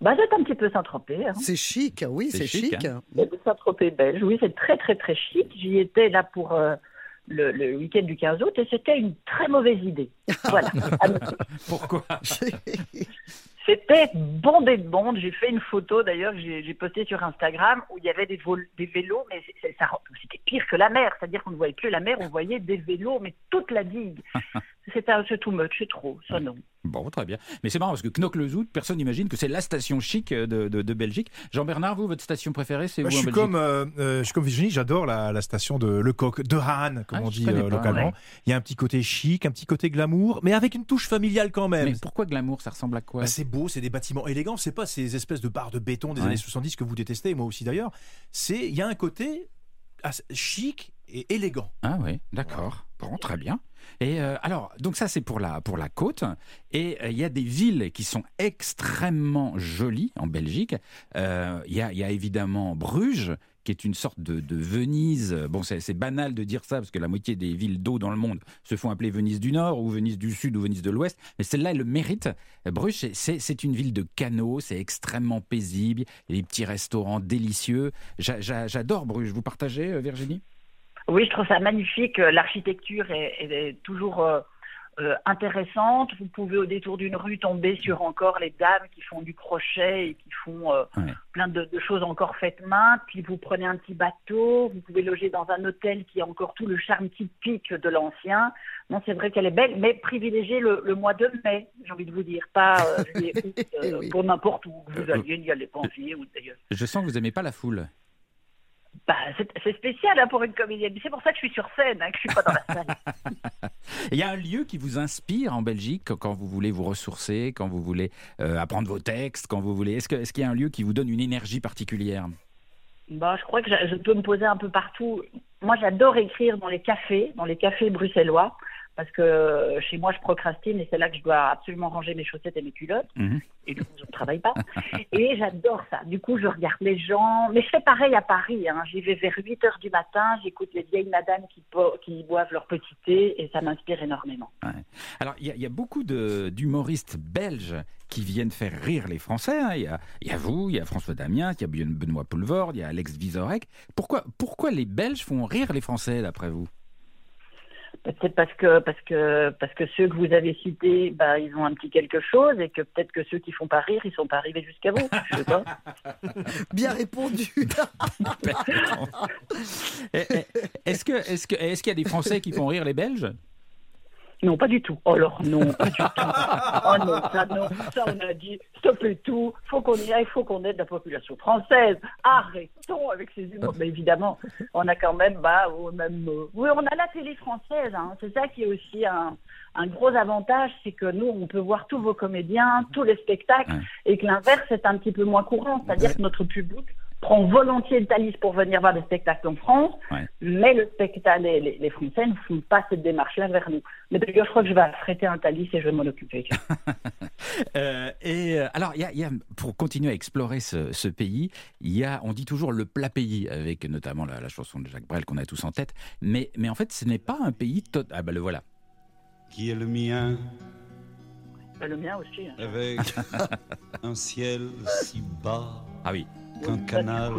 Bah, c'est un petit peu Saint-Tropez. Hein. C'est chic, oui, C'est c'est chic, chic. De Saint-Tropez belge. Oui, c'est très, très, très chic. J'y étais là pour euh, le, le week-end du 15 août et c'était une très mauvaise idée. [laughs] Voilà. Pourquoi [laughs] C'était bondé de monde. J'ai fait une photo d'ailleurs que j'ai postée sur Instagram où il y avait des, vélos, mais c'était pire que la mer. C'est-à-dire qu'on ne voyait plus la mer, on voyait des vélos, mais toute la digue. C'est too much, c'est trop, ça non. Bon, très bien. Mais c'est marrant parce que Knock-le-Zout, personne n'imagine que c'est la station chic de, de- de Belgique. Jean-Bernard, vous, votre station préférée, c'est Moi, où je, en suis Belgique comme, euh, euh, je suis comme Virginie, j'adore la, la station de Le Coq, de Hahn, comme Ah, on dit euh, pas, localement. ouais. Il y a un petit côté chic, un petit côté glamour, mais avec une touche familiale quand même. Mais pourquoi glamour Ça ressemble à quoi? Bah, c'est beau, c'est des bâtiments élégants, c'est pas ces espèces de barres de béton des Ouais. années 70 que vous détestez, moi aussi d'ailleurs. C'est, il y a un côté chic et élégant. Ah oui, d'accord. Bon, très bien. Et euh, alors, donc ça c'est pour la, pour la côte. Et euh, il y a des villes qui sont extrêmement jolies en Belgique. Euh, Il y, a, évidemment Bruges, qui est une sorte de, de Venise. Bon, c'est banal de dire ça, parce que la moitié des villes d'eau dans le monde se font appeler Venise du Nord, ou Venise du Sud, ou Venise de l'Ouest. Mais celle-là, elle le mérite. Bruges, c'est- une ville de canaux, c'est extrêmement paisible. Il petits restaurants délicieux. J'a- j'a- J'adore Bruges. Vous partagez, Virginie? Oui, je trouve ça magnifique. L'architecture est, toujours euh, euh, intéressante. Vous pouvez au détour d'une rue tomber sur encore les dames qui font du crochet et qui font euh, Ouais. plein de, de choses encore faites main. Puis vous prenez un petit bateau, vous pouvez loger dans un hôtel qui a encore tout le charme typique de l'ancien. Non, c'est vrai qu'elle est belle, mais privilégiez le, le mois de mai, j'ai envie de vous dire, pas euh, juillet, [laughs] août, Oui. pour n'importe où vous alliez, n'y allez pas en juillet, août d'ailleurs. Je sens que vous aimez pas la foule. Bah, c'est spécial hein, pour une comédienne. C'est pour ça que je suis sur scène, hein, que je suis pas dans la salle. [laughs] Il y a un lieu qui vous inspire en Belgique quand vous voulez vous ressourcer, quand vous voulez euh, apprendre vos textes, quand vous voulez. Est-ce qu'il y a un lieu qui vous donne une énergie particulière? Bah, je crois que je peux me poser un peu partout. Moi, j'adore écrire dans les cafés, dans les cafés bruxellois, parce que chez moi, je procrastine et c'est là que je dois absolument ranger mes chaussettes et mes culottes. Mhm. Et du coup, je ne travaille pas. et j'adore ça. Du coup, je regarde les gens. Mais je fais pareil à Paris. Hein. J'y vais vers 8 heures du matin. J'écoute les vieilles madames qui, qui boivent leur petit thé et ça m'inspire énormément. Alors, il y, a- il y a beaucoup d'humoristes belges qui viennent faire rire les Français. hein. Il y, a, il y a vous, il y a François Damien, il y a Ben- Benoît Poulvord, il y a Alex Vizorek. Pourquoi, pourquoi les Belges font rire les Français, d'après vous? Peut-être parce que, parce, que, parce que ceux que vous avez cités, bah, ils ont un petit quelque chose et que peut-être que ceux qui font pas rire, ils sont pas arrivés jusqu'à vous. Je sais pas. [laughs] Bien répondu. [laughs] Est-ce que- est-ce que- est-ce qu'il y a des Français qui font rire les Belges? Non, pas du tout. Oh, alors non, pas du tout. Oh non, ça non, ça on a dit, stoppez tout, faut qu'on y aille, faut qu'on aide la population française. Arrêtons avec ces humours. Mais évidemment, on a quand même, bah, oh, même, euh, oui, on a la télé française. Hein. C'est ça qui est aussi un, un gros avantage, c'est que nous, on peut voir tous vos comédiens, tous les spectacles, et que l'inverse est un petit peu moins courant. C'est-à-dire que notre public prend volontiers le Thalys pour venir voir des spectacles en France, Ouais. mais le spectacle, les, les- les Français ne font pas cette démarche-là vers nous. Mais d'ailleurs, je crois que je vais affréter un Thalys et je vais m'en occuper. [laughs] Euh, et euh, alors, il y a, il y a- pour continuer à explorer ce, ce pays, il y a, on dit toujours le plat pays, avec notamment la, la chanson de Jacques Brel qu'on a tous en tête. Mais, mais en fait, ce n'est pas un pays tot- Ah bah le voilà. qui est le mien? Bah, le mien aussi. hein. avec [laughs] un ciel si bas Ah oui. Canal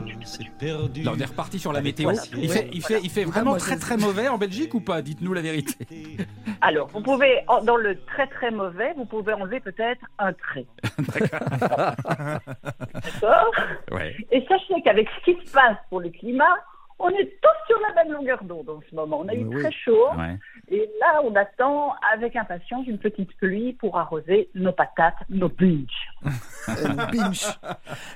perdu. Là, on est reparti sur la météo. voilà. Il fait, il fait, il fait vraiment très très mauvais en Belgique ou pas? Dites-nous la vérité. [laughs] Alors, vous pouvez, dans le très très mauvais, vous pouvez enlever peut-être un trait. [laughs] D'accord? Ouais. Et sachez qu'avec ce qui se passe pour le climat, on est tous sur même longueur d'onde en ce moment. On a eu Oui, très chaud. Ouais. Et là, on attend avec impatience une petite pluie pour arroser nos patates, nos pinch. Euh, binge.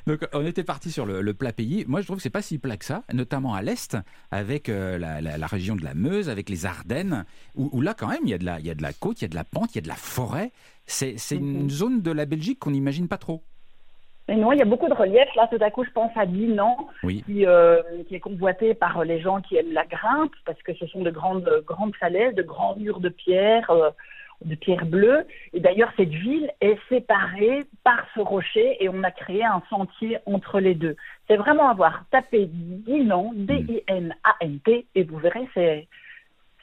Donc on était parti sur le, le plat pays. Moi je trouve que c'est pas si plat que ça, notamment à l'est, avec euh, la, la- la région de la Meuse, avec les Ardennes, où, où là quand même il y, a de la, il y a de la côte, il y a de la pente, il y a de la forêt. C'est c'est une Mhm. zone de la Belgique qu'on n'imagine pas trop. Mais non, il y a beaucoup de relief. Là, tout à coup, je pense à Dinan, Oui. qui, euh, qui est convoité par les gens qui aiment la grimpe, parce que ce sont de grandes, grandes falaises, de grands murs de pierre, euh, de pierre bleue. Et d'ailleurs, cette ville est séparée par ce rocher et on a créé un sentier entre les deux. C'est vraiment avoir tapé Dinan, D-I-N-A-N-T, et vous verrez, c'est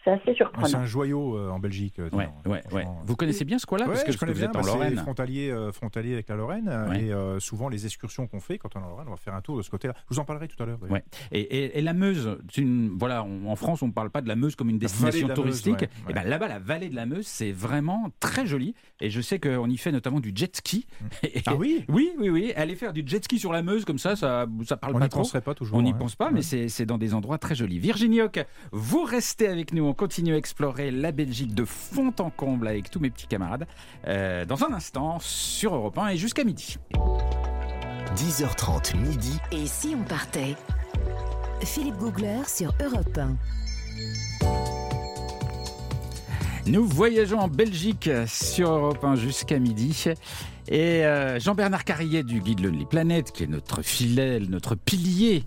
c'est assez C'est surprenant. un joyau euh, en Belgique. euh, Ouais, Dinan, ouais, ouais. franchement. Vous connaissez bien ce coin-là? Ouais, parce que, je parce que connais vous bien, êtes en bah, c'est Lorraine. frontalier, euh, frontalier avec la Lorraine. euh, Ouais. Et euh, souvent, les excursions qu'on fait quand on est en Lorraine, on va faire un tour de ce côté-là. Je vous en parlerai tout à l'heure. Ouais. Et, et- et la Meuse, c'est une, voilà, on- en France, on ne parle pas de la Meuse comme une destination de la Meuse, touristique. ouais, Et ben là-bas, la vallée de la Meuse, c'est vraiment très joli. Et je sais qu'on y fait notamment du jet ski. Et- [laughs] Ah oui? Oui, oui, oui. Aller faire du jet ski sur la Meuse comme ça, ça, ça parle On pas n'y trop. penserait pas toujours. On n'y hein. pense pas, mais Ouais. c'est c'est dans des endroits très jolis. Virginie Hoc, vous restez avec nous. On continue à explorer la Belgique de fond en comble avec tous mes petits camarades. euh, dans un instant, sur Europe 1 et jusqu'à midi. 10h30 midi. Et si on partait? Philippe Googler sur Europe 1. Nous voyageons en Belgique sur Europe 1 jusqu'à midi. Et euh, Jean-Bernard Carrier du guide Lonely Planet, qui est notre fidèle, notre pilier,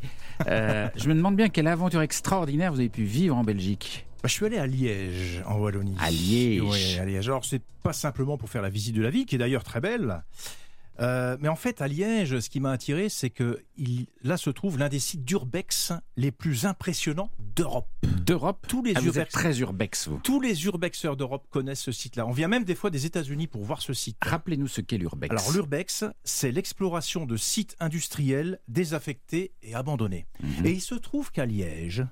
euh, je me demande bien quelle aventure extraordinaire vous avez pu vivre en Belgique. Bah, je suis allé à Liège, en Wallonie. À Liège. Oui, à Liège. Alors, c'est pas simplement pour faire la visite de la ville, qui est d'ailleurs très belle. Euh, mais en fait, à Liège, ce qui m'a attiré, c'est que il, là se trouve l'un des sites d'urbex les plus impressionnants d'Europe. D'Europe? Tous les Ah, vous êtes urbex, très urbex, vous. tous les urbexeurs d'Europe connaissent ce site-là. On vient même des fois des États-Unis pour voir ce site. Rappelez-nous ce qu'est l'urbex. Alors l'urbex, c'est l'exploration de sites industriels désaffectés et abandonnés. Mhm. Et il se trouve qu'à Liège,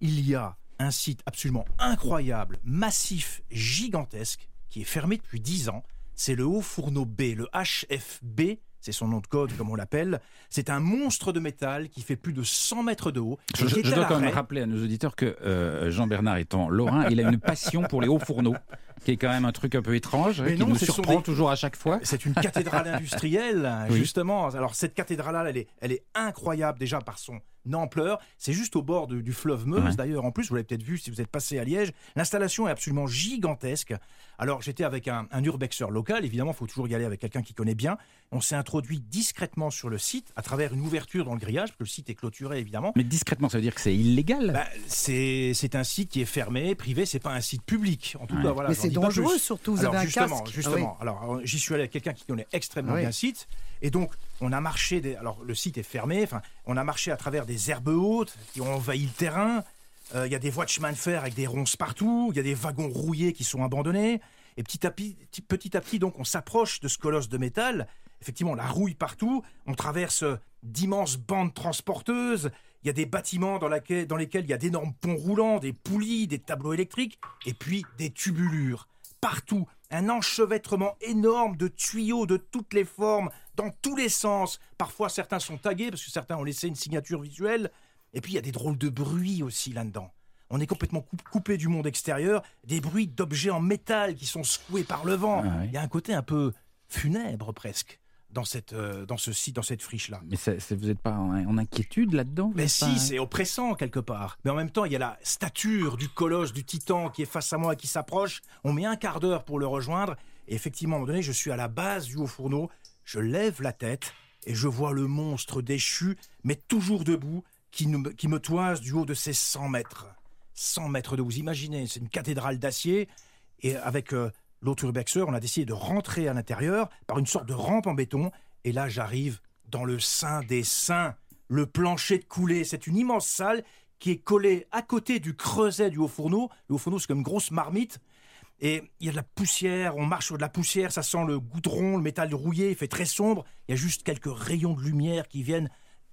il y a un site absolument incroyable, massif, gigantesque, qui est fermé depuis 10 ans. C'est le Haut Fourneau B, le HFB, c'est son nom de code comme on l'appelle. C'est un monstre de métal qui fait plus de 100 mètres de haut. Je, dois quand même rappeler à nos auditeurs que euh, Jean-Bernard étant lorrain, il a une passion pour les hauts fourneaux, qui est quand même un truc un peu étrange, Mais qui non, nous ce sont surprend des- toujours à chaque fois. C'est une cathédrale [laughs] industrielle, Oui. justement. Alors cette cathédrale, elle est, elle est incroyable déjà par son ampleur. C'est juste au bord de- du fleuve Meuse, Ouais. d'ailleurs. En plus, vous l'avez peut-être vu si vous êtes passé à Liège. L'installation est absolument gigantesque. Alors j'étais avec un, un urbexeur local. Évidemment, il faut toujours y aller avec quelqu'un qui connaît bien. On s'est introduit discrètement sur le site à travers une ouverture dans le grillage, parce que le site est clôturé évidemment. Mais discrètement, ça veut dire que c'est illégal? Bah, c'est un site qui est fermé, privé, c'est pas un site public. En tout Ouais. cas, voilà. Mais c'est dangereux, surtout, vous Alors, avez un justement, casque. Justement, alors euh, j'y suis allé avec quelqu'un qui connaît extrêmement Ah oui. bien le site, et donc on a marché. Des, alors le site est fermé. Enfin, on a marché à travers des herbes hautes qui ont envahi le terrain. Euh, Il y a des voies de chemin de fer avec des ronces partout. Il y a des wagons rouillés qui sont abandonnés. Et petit à petit, petit à petit, donc, on s'approche de ce colosse de métal. Effectivement, la rouille partout. On traverse euh, d'immenses bandes transporteuses. Il y a des bâtiments dans, laquelle- dans lesquels il y a d'énormes ponts roulants, des poulies, des tableaux électriques, et puis des tubulures. Partout, un enchevêtrement énorme de tuyaux de toutes les formes, dans tous les sens. Parfois, certains sont tagués parce que certains ont laissé une signature visuelle. Et puis, il y a des drôles de bruits aussi là-dedans. On est complètement coup- coupé du monde extérieur, des bruits d'objets en métal qui sont secoués par le vent. Ah. Il y a un côté un peu funèbre presque dans, cette, euh, dans ce site, dans cette friche-là. Mais ça- ça- vous n'êtes pas en, en inquiétude là-dedans Mais si, pas- c'est oppressant quelque part. Mais en même temps, il y a la stature du colosse, du titan qui est face à moi et qui s'approche. On met un quart d'heure pour le rejoindre. Et effectivement, à un moment donné, je suis à la base du haut fourneau. Je lève la tête et je vois le monstre déchu, mais toujours debout, qui, nous- qui me toise du haut de ses 100 mètres. 100 mètres de. Vous imaginez, c'est une cathédrale d'acier. Et avec euh, l'autre urbexeur, on a décidé de rentrer à l'intérieur par une sorte de rampe en béton. Et là, j'arrive dans le sein des saints, le plancher de coulée. C'est une immense salle qui est collée à côté du creuset du haut fourneau. Le haut fourneau, c'est comme une grosse marmite. Et il y a de la poussière, on marche sur de la poussière, ça sent le goudron, le métal rouillé, il fait très sombre. Il y a juste quelques rayons de lumière qui viennent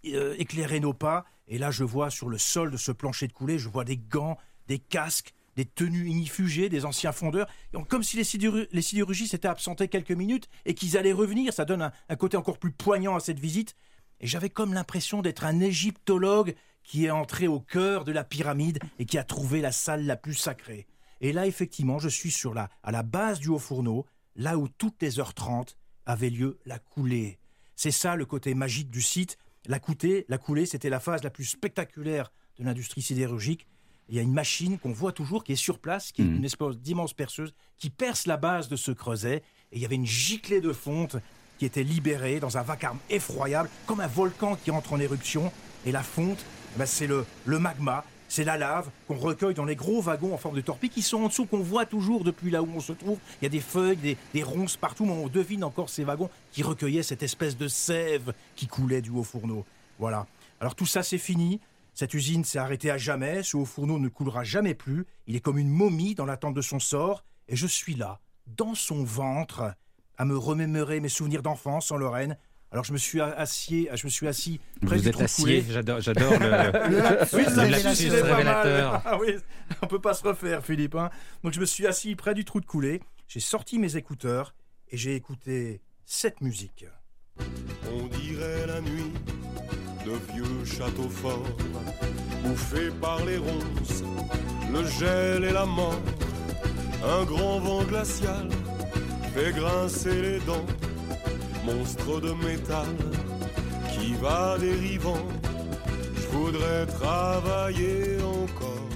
euh, éclairer nos pas. Et là, je vois sur le sol de ce plancher de coulée, je vois des gants, des casques, des tenues inifugées, des anciens fondeurs. Comme si les, sidéru- les sidérurgistes s'étaient absentés quelques minutes et qu'ils allaient revenir. Ça donne un, un côté encore plus poignant à cette visite. Et j'avais comme l'impression d'être un égyptologue qui est entré au cœur de la pyramide et qui a trouvé la salle la plus sacrée. Et là, effectivement, je suis sur la, à la base du haut fourneau, là où toutes les heures 30 avait lieu la coulée. C'est ça le côté magique du site. La, coûtée, la coulée, c'était la phase la plus spectaculaire de l'industrie sidérurgique. Il y a une machine qu'on voit toujours qui est sur place, qui est Mhm. une espèce d'immense perceuse, qui perce la base de ce creuset. Et il y avait une giclée de fonte qui était libérée dans un vacarme effroyable, comme un volcan qui entre en éruption. Et la fonte, eh ben, c'est le, le magma, c'est la lave qu'on recueille dans les gros wagons en forme de torpille qui sont en dessous, qu'on voit toujours depuis là où on se trouve. Il y a des feuilles, des, des ronces partout, mais on devine encore ces wagons qui recueillaient cette espèce de sève qui coulait du haut fourneau. Voilà. Alors tout ça, c'est fini. Cette usine s'est arrêtée à jamais. Ce haut fourneau ne coulera jamais plus. Il est comme une momie dans l'attente de son sort. Et je suis là, dans son ventre, à me remémorer mes souvenirs d'enfance en Lorraine. Alors je me suis assis, je me suis assis près Vous du êtes trou de acier, coulée. j'adore, j'adore le, [laughs] Le lapsus le révélateur. lapsus il est pas mal. révélateur. Ah oui, on peut pas se refaire, Philippe. hein. Donc je me suis assis près du trou de coulée. J'ai sorti mes écouteurs et j'ai écouté cette musique. On dirait la nuit de vieux châteaux forts, bouffés par les ronces, le gel et la mort. Un grand vent glacial fait grincer les dents, monstre de métal qui va dérivant. Je voudrais travailler encore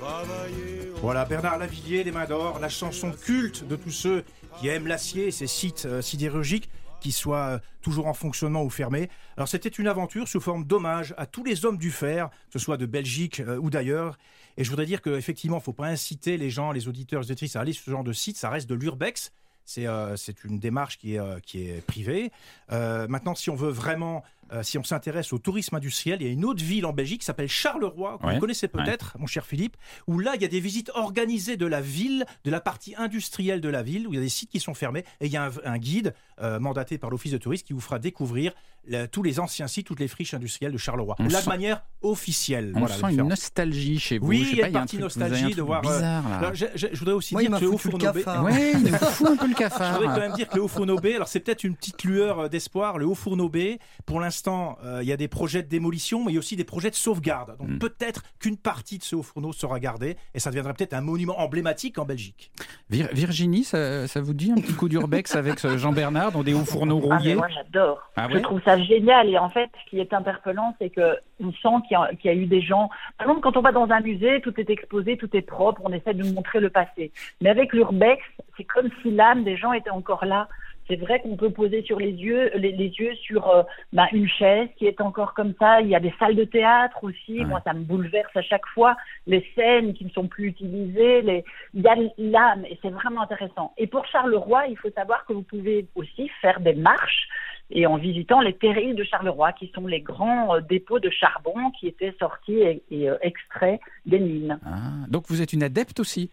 travailler. Voilà, Bernard Lavillier, Les Mains d'Or, la chanson culte de tous ceux qui aiment l'acier, ces sites euh, sidérurgiques, qu'ils soient euh, toujours en fonctionnement ou fermés. Alors c'était une aventure sous forme d'hommage à tous les hommes du fer, que ce soit de Belgique euh, ou d'ailleurs. Et je voudrais dire qu'effectivement, il ne faut pas inciter les gens, les auditeurs, les auditrices à aller sur ce genre de site, ça reste de l'urbex. C'est euh, une démarche qui est, qui est privée. Maintenant, si on veut vraiment, euh, si on s'intéresse au tourisme industriel, il y a une autre ville en Belgique qui s'appelle Charleroi, que Ouais. vous connaissez peut-être, mon cher Philippe, où là, il y a des visites organisées de la ville, de la partie industrielle de la ville, où il y a des sites qui sont fermés, et il y a un, un guide euh, mandaté par l'Office de tourisme qui vous fera découvrir la- tous les anciens sites, toutes les friches industrielles de Charleroi. On là, sent- de manière officielle. On Voilà, sent une nostalgie chez vous. Oui, Je sais il y a une partie nostalgie de voir. euh, Bizarre, là. alors, je, je- je voudrais aussi Moi, il dire que le haut foutu le fourneau cafard. Ouais, il nous [laughs] fout un peu le je cafard. voudrais quand même dire que le Haut Fourneau B, alors c'est peut-être une petite lueur d'espoir, le Haut Fourneau B, pour l'instant, euh, il y a des projets de démolition, mais il y a aussi des projets de sauvegarde. Donc Mm. peut-être qu'une partie de ce Haut Fourneau sera gardée, et ça deviendra peut-être un monument emblématique en Belgique. Vir- Virginie, ça, ça vous dit un petit coup d'urbex avec ce Jean Bernard dans des hauts fourneaux Ah, rouillés moi j'adore. Ah je trouve ça génial. Et en fait, ce qui est interpellant, c'est que on sent qu'il y, y a eu des gens. Par exemple, quand on va dans un musée, tout est exposé, tout est propre, on essaie de nous montrer le passé. Mais avec l'urbex, c'est comme si l'âme des gens était encore là. C'est vrai qu'on peut poser sur les yeux, les, les yeux sur euh, bah, une chaise qui est encore comme ça. Il y a des salles de théâtre aussi. Ouais. Moi, ça me bouleverse à chaque fois. Les scènes qui ne sont plus utilisées. Les... Il y a l'âme et c'est vraiment intéressant. Et pour Charleroi, il faut savoir que vous pouvez aussi faire des marches et en visitant les terrils de Charleroi, qui sont les grands euh, dépôts de charbon qui étaient sortis et, et, euh, extraits des mines. Ah, Donc vous êtes une adepte aussi?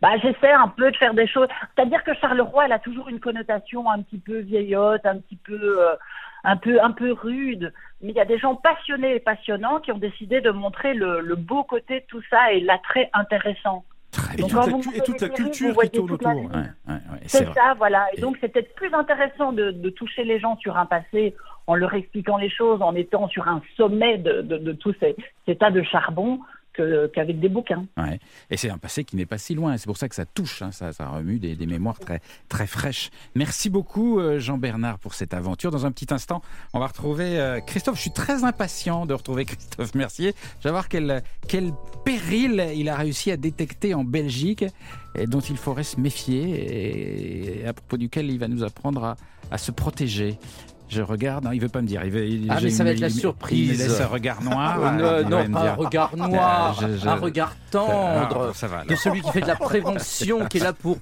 Bah, j'essaie un peu de faire des choses. C'est-à-dire que Charleroi, elle a toujours une connotation un petit peu vieillotte, un petit peu, euh, un peu, un peu rude. Mais il y a des gens passionnés et passionnants qui ont décidé de montrer le, le beau côté de tout ça et l'attrait intéressant. Et bien. toute la et toute la culture qui tourne autour. Ouais, ouais, ouais, C'est ça, voilà. Et Et- donc, c'est peut-être plus intéressant de, de toucher les gens sur un passé en leur expliquant les choses, en étant sur un sommet de, de, de tous ces, ces tas de charbon qu'avec des bouquins. Ouais. Et c'est un passé qui n'est pas si loin. C'est pour ça que ça touche, hein, ça, remue des, mémoires très, très fraîches. Merci beaucoup, euh, Jean-Bernard, pour cette aventure. Dans un petit instant, on va retrouver euh, Christophe. Je suis très impatient de retrouver [laughs] Christophe Mercier. Je vais voir quel, quel péril il a réussi à détecter en Belgique et dont il faudrait se méfier et à propos duquel il va nous apprendre à se protéger. Je regarde, non, il veut pas me dire. Il veut, il- Ah, mais ça va être la surprise. Il laisse un regard noir. [laughs] Oh, euh, non, pas un regard noir, Euh, je- je- un regard tendre, ça va, de celui qui fait de la prévention, qui est là pour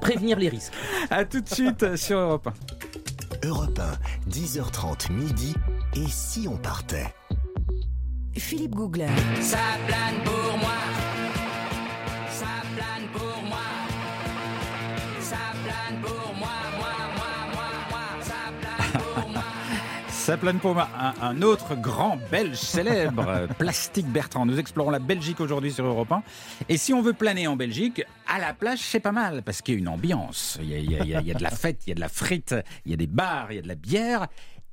prévenir les risques. À tout de suite sur Europe 1. Europe 1, 10h30 midi. Et si on partait? Philippe Googler. Ça plane pour moi. Ça plane pour. Un, un autre grand belge célèbre, [laughs] Plastique Bertrand. Nous explorons la Belgique aujourd'hui sur Europe 1. Et si on veut planer en Belgique, à la plage, c'est pas mal, parce qu'il y a une ambiance. Y a, il y a- il y a- il y a de la fête, il y a de la frite, il y a des bars, il y a de la bière.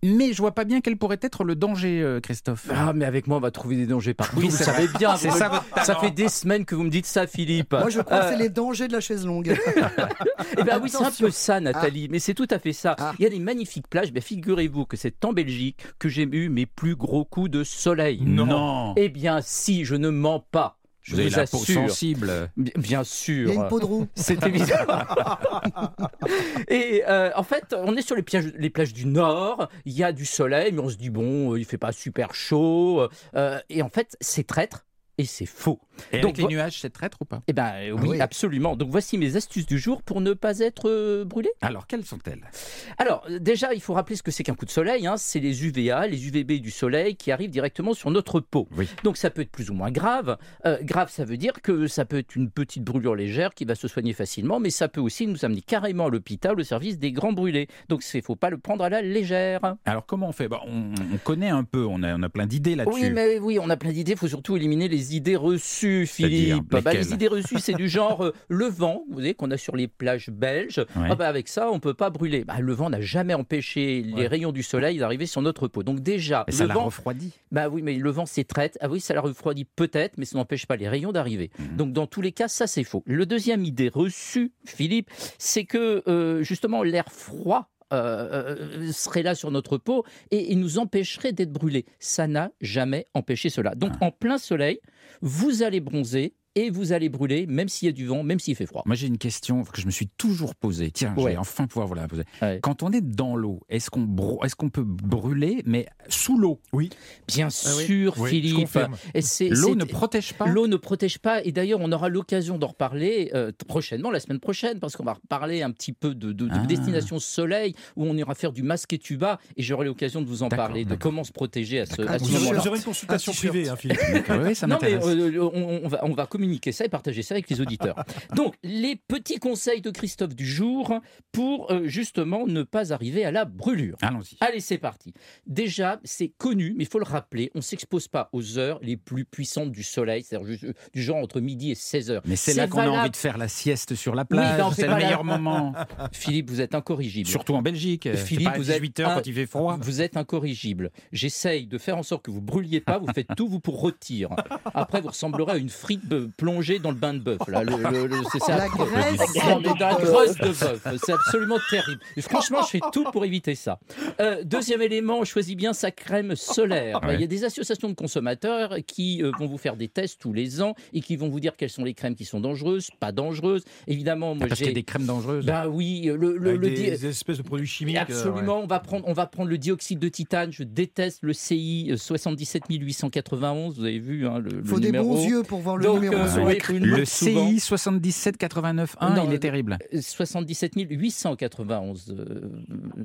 Mais je vois pas bien quel pourrait être le danger, euh, Christophe. Ah, mais avec moi, on va trouver des dangers partout. Oui, vous c'est savez bien. C'est vous ça votre ça fait des semaines que vous me dites ça, Philippe. Moi, je crois que Euh, c'est les dangers de la chaise longue. [laughs] Eh ben oui, c'est un peu ça, Nathalie, mais c'est tout à fait ça. Ah. Il y a des magnifiques plages. Ben, figurez-vous que c'est en Belgique que j'ai eu mes plus gros coups de soleil. Non. Eh bien, si, je ne mens pas. Je Vous vous, avez la peau assure. sensible. Bien, sûr. Il y a une peau de roue. [laughs] C'est évident. [laughs] Et euh, en fait, on est sur les plages, les plages du Nord. Il y a du soleil, mais on se dit bon, euh, il fait pas super chaud. euh, et en fait, c'est traître et c'est faux. Et Donc, avec les nuages, c'est traître ou pas Eh ben euh, oui, oui. absolument. Donc voici mes astuces du jour pour ne pas être euh, brûlé. Alors, quelles sont-elles? Alors, euh, déjà, il faut rappeler ce que c'est qu'un coup de soleil. hein. C'est les UVA, les UVB du soleil qui arrivent directement sur notre peau. Oui. Donc, ça peut être plus ou moins grave. Euh, grave, ça veut dire que ça peut être une petite brûlure légère qui va se soigner facilement, mais ça peut aussi nous amener carrément à l'hôpital au service des grands brûlés. Donc, il ne faut pas le prendre à la légère. Alors, comment on fait? Bah, on, on connaît un peu, on a, on a plein d'idées là-dessus. Oui, mais oui, on a plein d'idées. Il faut surtout éliminer les idées reçues, Philippe. Bah, lesquelles les idées reçues, c'est du [laughs] genre euh, le vent, vous savez, qu'on a sur les plages belges. Ouais. Ah bah, avec ça, on peut pas brûler. Bah, le vent n'a jamais empêché les Ouais. rayons du soleil d'arriver sur notre peau. Donc déjà, ça le la vent, refroidit. bah oui, mais le vent c'est traite. Ah oui, ça la refroidit peut-être, mais ça n'empêche pas les rayons d'arriver. Mhm. Donc dans tous les cas, ça c'est faux. Le deuxième idée reçue, Philippe, c'est que euh, justement l'air froid euh, euh, serait là sur notre peau et, et nous empêcherait d'être brûlés. Ça n'a jamais empêché cela. Donc Ah. en plein soleil, vous allez bronzer et vous allez brûler, même s'il y a du vent, même s'il fait froid. Moi, j'ai une question que je me suis toujours posée. Tiens, je Ouais. vais enfin pouvoir vous la poser. Ouais. Quand on est dans l'eau, est-ce qu'on peut brûler, mais sous l'eau? Oui. Bien Ah oui. sûr, Oui, je Philippe. L'eau ne protège pas? L'eau ne protège pas, et d'ailleurs on aura l'occasion d'en reparler euh, prochainement, la semaine prochaine, parce qu'on va reparler un petit peu de, de- de Ah. destination soleil, où on ira faire du masque et tuba, et j'aurai l'occasion de vous en parler, de comment se protéger à ce, à moment-là. vous aurez une consultation t-shirt. privée, hein, Philippe. Oui, ça Non, mais m'intéresse. euh, on, on va, on va communiquer ça et partager ça avec les auditeurs. [laughs] Donc, les petits conseils de Christophe du jour pour euh, justement ne pas arriver à la brûlure. Allons-y. Allez, c'est parti. Déjà, c'est connu, mais il faut le rappeler, on ne s'expose pas aux heures les plus puissantes du soleil, c'est-à-dire euh, du genre entre midi et 16 heures. Mais c'est là qu'on a envie de faire la sieste sur la Oui, plage. fait c'est le la- meilleur moment. [laughs] Philippe, vous êtes incorrigible. Surtout en Belgique. C'est Philippe, pas vous êtes 18 heures un- quand il fait froid. Vous êtes incorrigible. J'essaye de faire en sorte que vous brûliez pas, vous faites tout, vous pour rôtir. Après, vous ressemblerez à une frite plongée dans le bain de bœuf. Là. Le- le- le- c'est ça. La graisse de bœuf. graisse de bœuf. C'est absolument terrible. Et franchement, je fais tout pour éviter ça. Euh, deuxième élément, on choisit bien sa crème solaire. Ouais. Il y a des associations de consommateurs qui euh, vont vous faire des tests tous les ans et qui vont vous dire quelles sont les crèmes qui sont dangereuses, pas dangereuses. Évidemment, moi Parce qu'il y a j'ai. des crèmes dangereuses. Ben oui, le, le, Avec le des, di- espèces de produits chimiques. euh, Absolument, on, va prendre, on va prendre le dioxyde de titane. Je déteste le CI 77 891. Vous avez vu hein, le, le faut des numéro. bons yeux pour voir le Donc, numéro. Euh, sur oui, une le. CI 77 89 1, Non, il est terrible. Euh, 77 891. euh,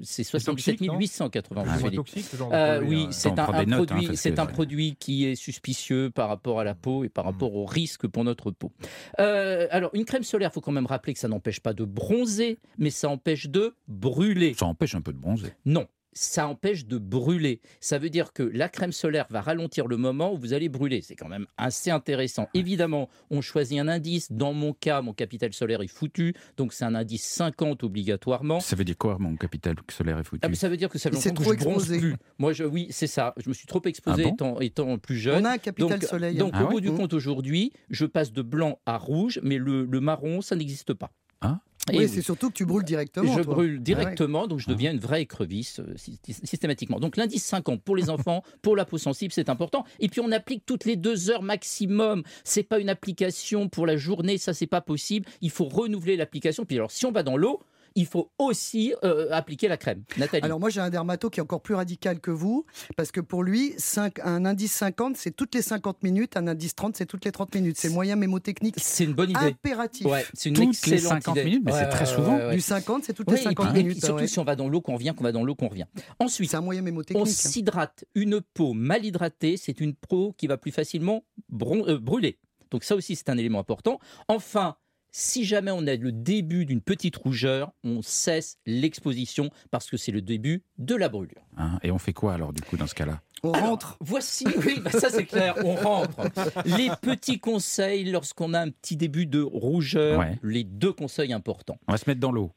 c'est 77 toxique, non 891. C'est Philippe. toxique, ce genre de Euh, produit, oui, hein. c'est un, notes, hein, produit, parce c'est un produit qui est suspicieux par rapport à la peau et par rapport au risque pour notre peau. Euh, alors, une crème solaire, il faut quand même rappeler que ça n'empêche pas de bronzer, mais ça empêche de brûler. Ça empêche un peu de bronzer. Non, ça empêche de brûler. Ça veut dire que la crème solaire va ralentir le moment où vous allez brûler. C'est quand même assez intéressant. Évidemment, on choisit un indice. Dans mon cas, mon capital solaire est foutu, donc c'est un indice 50 obligatoirement. Ça veut dire quoi, mon capital solaire est foutu? Ah, mais ça veut dire que ça fait longtemps que trop je bronze exposé. plus. Moi, je, oui, c'est ça. Je me suis trop exposé Ah bon? étant, étant plus jeune. On a un capital donc, soleil. donc hein. Ah au bout du Mmh. compte, aujourd'hui, je passe de blanc à rouge, mais le, le marron, ça n'existe pas. Ah. Et oui, c'est surtout que tu brûles directement. Je toi. brûle Ah ouais. directement, donc je deviens une vraie écrevisse euh, sy- systématiquement. Donc l'indice 50 pour les enfants, [laughs] pour la peau sensible, c'est important. Et puis on applique toutes les deux heures maximum. C'est pas une application pour la journée, ça c'est pas possible. Il faut renouveler l'application. Puis alors si on va dans l'eau, il faut aussi euh, appliquer la crème. Nathalie. Alors moi j'ai un dermato qui est encore plus radical que vous, parce que pour lui, un indice 50, c'est toutes les 50 minutes, un indice 30, c'est toutes les 30 minutes. C'est le moyen mémotechnique c'est une bonne idée. impératif. Ouais, c'est une Toutes les excellente 50 idée. minutes, mais c'est très souvent. Du 50, c'est toutes les et 50 puis- et puis minutes. surtout ouais. si on va dans l'eau qu'on revient, qu'on va dans l'eau qu'on revient. Ensuite, C'est un moyen on mémotechnique. hein. s'hydrate. Une peau mal hydratée, c'est une peau qui va plus facilement euh, brûler. Donc ça aussi, c'est un élément important. Enfin, si jamais on a le début d'une petite rougeur, on cesse l'exposition parce que c'est le début de la brûlure. Hein, et on fait quoi alors, du coup, dans ce cas-là? On rentre? Voici, oui, bah ça c'est clair, on rentre. Les petits conseils lorsqu'on a un petit début de rougeur, Ouais. les deux conseils importants. On va se mettre dans l'eau.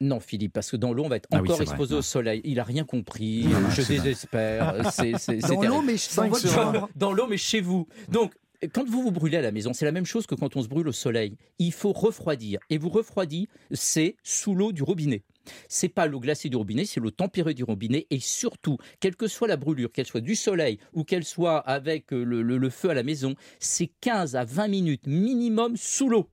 Non, Philippe, parce que dans l'eau, on va être Ah oui, encore exposé au soleil. Il a rien compris. Je désespère. C'est, Dans l'eau, mais. Dans l'eau, mais chez vous. Donc, quand vous vous brûlez à la maison, c'est la même chose que quand on se brûle au soleil. Il faut refroidir. Et vous refroidissez, c'est sous l'eau du robinet. C'est pas l'eau glacée du robinet, c'est l'eau tempérée du robinet. Et surtout, quelle que soit la brûlure, qu'elle soit du soleil ou qu'elle soit avec euh, le, le- le feu à la maison, c'est 15 à 20 minutes minimum sous l'eau.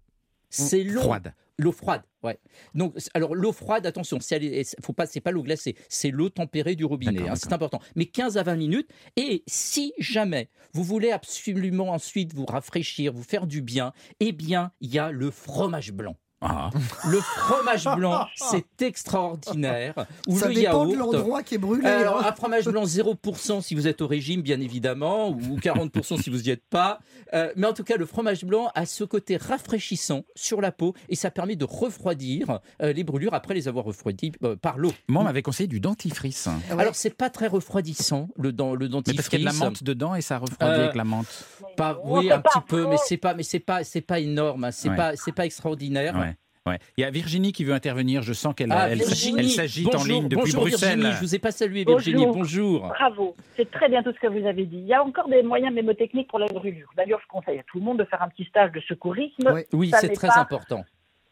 C'est long. Froide. L'eau froide, ouais. Donc, alors l'eau froide, attention, c'est, faut pas, c'est pas l'eau glacée, c'est l'eau tempérée du robinet. Hein, c'est important. Mais 15 à 20 minutes. Et si jamais vous voulez absolument ensuite vous rafraîchir, vous faire du bien, eh bien, il y a le fromage blanc. Ah. Le fromage blanc, c'est extraordinaire. Ou Ça le dépend de yaourt. l'endroit qui est brûlé. Alors, hein. un fromage blanc 0% si vous êtes au régime, bien évidemment, ou 40% si vous n'y êtes pas. Euh, mais en tout cas, le fromage blanc a ce côté rafraîchissant sur la peau et ça permet de refroidir euh, les brûlures après les avoir refroidies euh, par l'eau. Moi, on m'avait conseillé du dentifrice. Ah ouais. Alors, c'est pas très refroidissant, le, dent- le Mais dentifrice. parce qu'il y a de la menthe dedans et ça refroidit Euh, avec la menthe. Pas, oui, un petit peu, mais c'est pas, mais c'est pas, c'est pas énorme, hein, c'est Ouais. pas, c'est pas extraordinaire. Ouais. Ouais. Il y a Virginie qui veut intervenir. Je sens qu'elle Ah, elle, s'agite en ligne depuis bonjour Bruxelles. Virginie, je vous ai pas salué Bonjour. Virginie, bonjour. Bravo, c'est très bien tout ce que vous avez dit. Il y a encore des moyens mémotechniques pour la brûlure. D'ailleurs, je conseille à tout le monde de faire un petit stage de secourisme. Ouais. Oui, c'est très pas- important.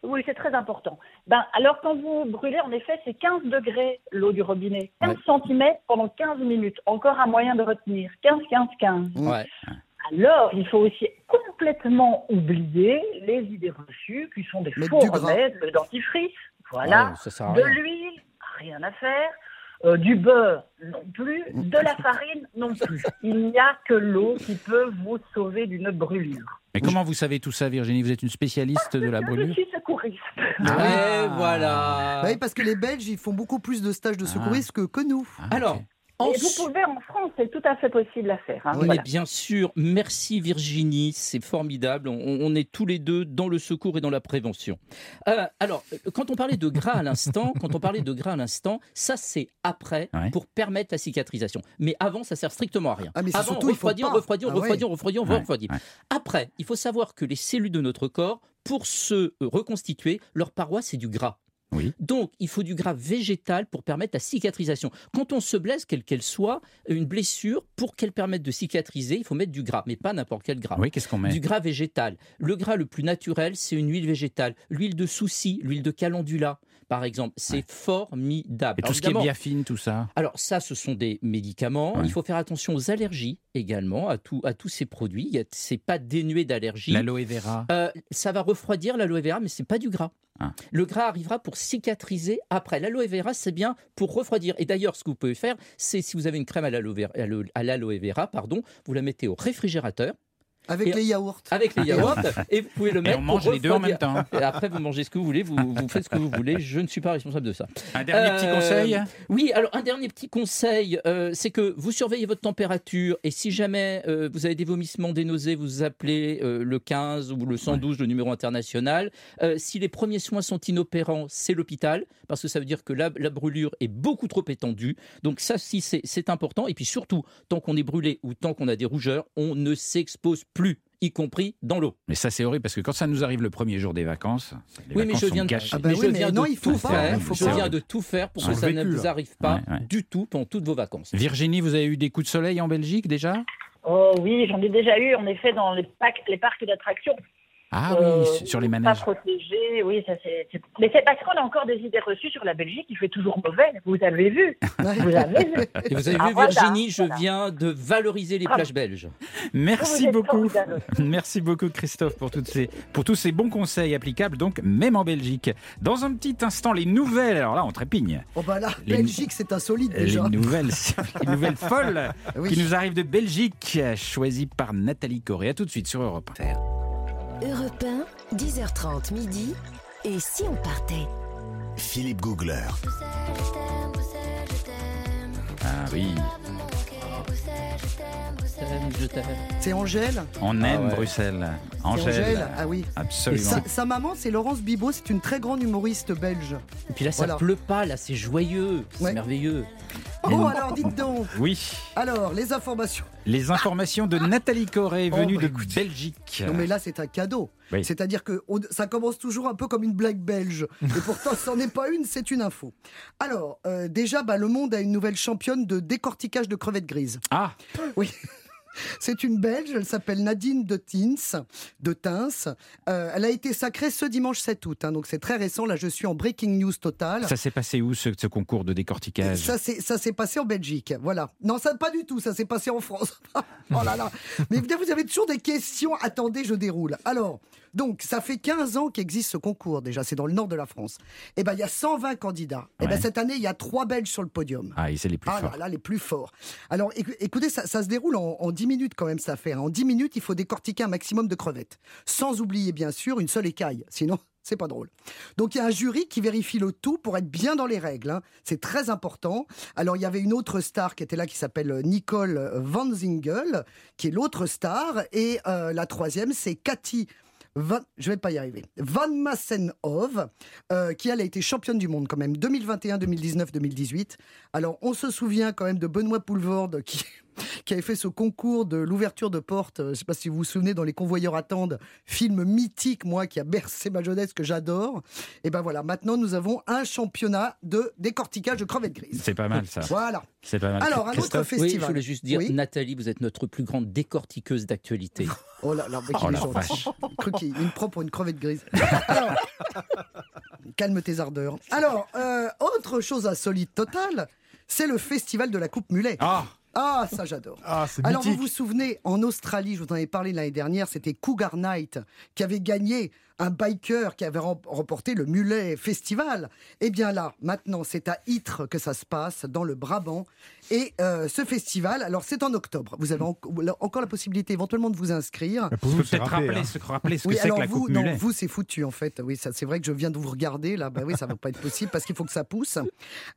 Oui, c'est très important. Ben, alors, quand vous brûlez, en effet, c'est 15 degrés l'eau du robinet. 15 cm pendant 15 minutes. Encore un moyen de retenir. 15, 15, 15. Ouais. Alors, il faut aussi complètement oublier les idées reçues qui sont des Mettre faux remèdes, le dentifrice, voilà, ça de rien. l'huile, rien à faire, euh, du beurre non plus, de la farine non plus. Il n'y a que l'eau qui peut vous sauver d'une brûlure. Mais comment vous savez tout ça, Virginie? Vous êtes une spécialiste de la Je brûlure suis secouriste. Et voilà. Bah oui, parce que les Belges, ils font beaucoup plus de stages de secouristes que, que nous. Ah, Alors. En Et vous pouvez en France, c'est tout à fait possible à faire. hein, Mais voilà. bien sûr, merci Virginie, c'est formidable. On, on est tous les deux dans le secours et dans la prévention. Euh, alors, euh, quand on parlait de gras à l'instant, quand on parlait de gras à l'instant, ça c'est après Ouais. pour permettre la cicatrisation. Mais avant, ça sert strictement à rien. Ah, mais avant, surtout, il faut refroidir, pas. refroidir, Ah ouais. refroidir, refroidir, Ouais, refroidir. ouais. Après, il faut savoir que les cellules de notre corps, pour se reconstituer, leur paroi c'est du gras. Oui. Donc, il faut du gras végétal pour permettre la cicatrisation. Quand on se blesse, quelle qu'elle soit, une blessure, pour qu'elle permette de cicatriser, il faut mettre du gras, mais pas n'importe quel gras. Oui, qu'est-ce qu'on met Du gras végétal. Le gras le plus naturel, c'est une huile végétale. L'huile de souci, l'huile de calendula, par exemple. C'est formidable. Et tout Alors, ce qui est biafine, tout ça alors ça, ce sont des médicaments. Ouais. Il faut faire attention aux allergies également, à, tout, à tous ces produits. C'est pas dénué d'allergies. L'aloe vera Euh, ça va refroidir l'aloe vera, mais c'est pas du gras. Ah. Le gras arrivera pour cicatriser après. L'aloe vera, c'est bien pour refroidir. Et d'ailleurs, ce que vous pouvez faire, c'est si vous avez une crème à l'aloe vera, vera, pardon, vous la mettez au réfrigérateur Avec Et- les yaourts. avec les yaourts et vous pouvez le Et mettre. on pour mange les deux en même temps. Et après, vous mangez ce que vous voulez, vous, vous faites ce que vous voulez. Je ne suis pas responsable de ça. Un dernier petit Euh, conseil Oui, alors un dernier petit conseil, euh, c'est que vous surveillez votre température et si jamais euh, vous avez des vomissements, des nausées, vous appelez euh, le 15 ou le 112, le numéro international. Euh, si les premiers soins sont inopérants, c'est l'hôpital parce que ça veut dire que la, la brûlure est beaucoup trop étendue. Donc ça, si c'est c'est important. Et puis surtout, tant qu'on est brûlé ou tant qu'on a des rougeurs, on ne s'expose plus, y compris dans l'eau. Mais ça, c'est horrible parce que quand ça nous arrive le premier jour des vacances, les Oui, mais je sont viens de. Ah bah mais oui, je mais non, de il faut tout pas, faire. faut je viens de tout faire pour que ça ne vous arrive pas Ouais, ouais. du tout pendant toutes vos vacances. Virginie, vous avez eu des coups de soleil en Belgique déjà? Oh oui, j'en ai déjà eu, en effet, dans les, parcs- les parcs d'attractions. Ah Euh, oui, sur les Pas manèges. protégés, oui, ça c'est. Mais c'est parce qu'on a encore des idées reçues sur la Belgique, il fait toujours mauvais. Vous avez vu Vous avez vu Et vous avez Ah, vu, voilà, Virginie, je viens de valoriser les Bravo. plages belges. Merci beaucoup. [laughs] Merci beaucoup Christophe pour, toutes ces, pour tous ces bons conseils applicables, donc même en Belgique. Dans un petit instant, les nouvelles. Alors là, on trépigne. Oh bah là, Les- Belgique, c'est insolite Les déjà. nouvelles, [laughs] les nouvelles folles Oui. qui nous arrivent de Belgique, choisies par Nathalie Corée. À tout de suite sur Europe 1. Europe 1, 10h30 midi. Et si on partait? Philippe Googler. Ah oui. C'est Angèle on aime ouais. Bruxelles. C'est Angèle. Angèle Ah oui. Absolument. sa, sa maman, c'est Laurence Bibot, c'est une très grande humoriste belge. Et puis là, ça Voilà. pleut pas, là, c'est joyeux, c'est Ouais. merveilleux. Oh alors, dites donc Oui, Alors, les informations. les informations de Nathalie Corée, Oh, venue bah, de écoute. Belgique. Non mais là, c'est un cadeau. Oui. C'est-à-dire que ça commence toujours un peu comme une blague belge. Et pourtant, [laughs] ce n'en est pas une, c'est une info. Alors, euh, déjà, bah, le monde a une nouvelle championne de décortiquage de crevettes grises. Ah, Oui. [laughs] C'est une Belge, elle s'appelle Nadine de Tins. De Tins. Euh, elle a été sacrée ce dimanche 7 août, hein, donc c'est très récent. Là, je suis en breaking news total. ça s'est passé où ce, ce concours de décortiquage Ça s'est passé en Belgique, voilà. Non, ça pas du tout, ça s'est passé en France. [laughs] oh là là. Mais vous avez toujours des questions. Attendez, je déroule. Alors, donc, ça fait 15 ans qu'existe ce concours déjà, c'est dans le nord de la France. Eh ben, il y a 120 candidats. Eh ben, Ouais. cette année, il y a trois Belges sur le podium. Ah, et c'est les plus Ah forts. là là, les plus forts. Alors écou- écoutez, ça, ça se déroule en, en 10 minutes quand même, ça fait. hein. En 10 minutes, il faut décortiquer un maximum de crevettes. Sans oublier, bien sûr, une seule écaille. Sinon, [laughs] c'est pas drôle. Donc il y a un jury qui vérifie le tout pour être bien dans les règles. hein. C'est très important. Alors il y avait une autre star qui était là qui s'appelle euh, Nicole Van Zingel, qui est l'autre star. Et euh, la troisième, c'est Cathy. Van, je vais pas y arriver. Van Massenhove, euh, qui elle a été championne du monde quand même 2021, 2019, 2018. Alors on se souvient quand même de Benoît Poulvorde qui qui avait fait ce concours de l'ouverture de porte. Je ne sais pas si vous vous souvenez, dans Les Convoyeurs attendent, film mythique, moi, qui a bercé ma jeunesse, que j'adore. Et ben voilà, maintenant nous avons un championnat de décortiquage de crevettes grises. C'est pas mal ça. Voilà. C'est pas mal. Alors, un autre Oui, festival. je voulais juste dire, Oui. Nathalie, vous êtes notre plus grande décortiqueuse d'actualité. [laughs] Oh là là, mais Oh la vache. Une propre pour une crevette grise. Alors, [laughs] calme tes ardeurs. Alors, euh, autre chose insolite totale, c'est le festival de la Coupe Mulet. Ah Ah, ça j'adore. Ah, Alors vous mythique. vous souvenez, en Australie, je vous en avais parlé l'année dernière, c'était Cougar Knight qui avait gagné un biker qui avait rem- remporté le Mulet Festival. Eh bien là, maintenant, c'est à Ytre que ça se passe, dans le Brabant. Et euh, ce festival, alors c'est en octobre. Vous avez en- encore la possibilité éventuellement de vous inscrire. Pour c'est peut-être rappeler, hein. ce, rappeler ce que Oui, c'est que alors la vous, coupe non, mulet. vous c'est foutu en fait. Oui, ça, c'est vrai que je viens de vous regarder là. Bah oui, ça va pas être possible parce qu'il faut que ça pousse.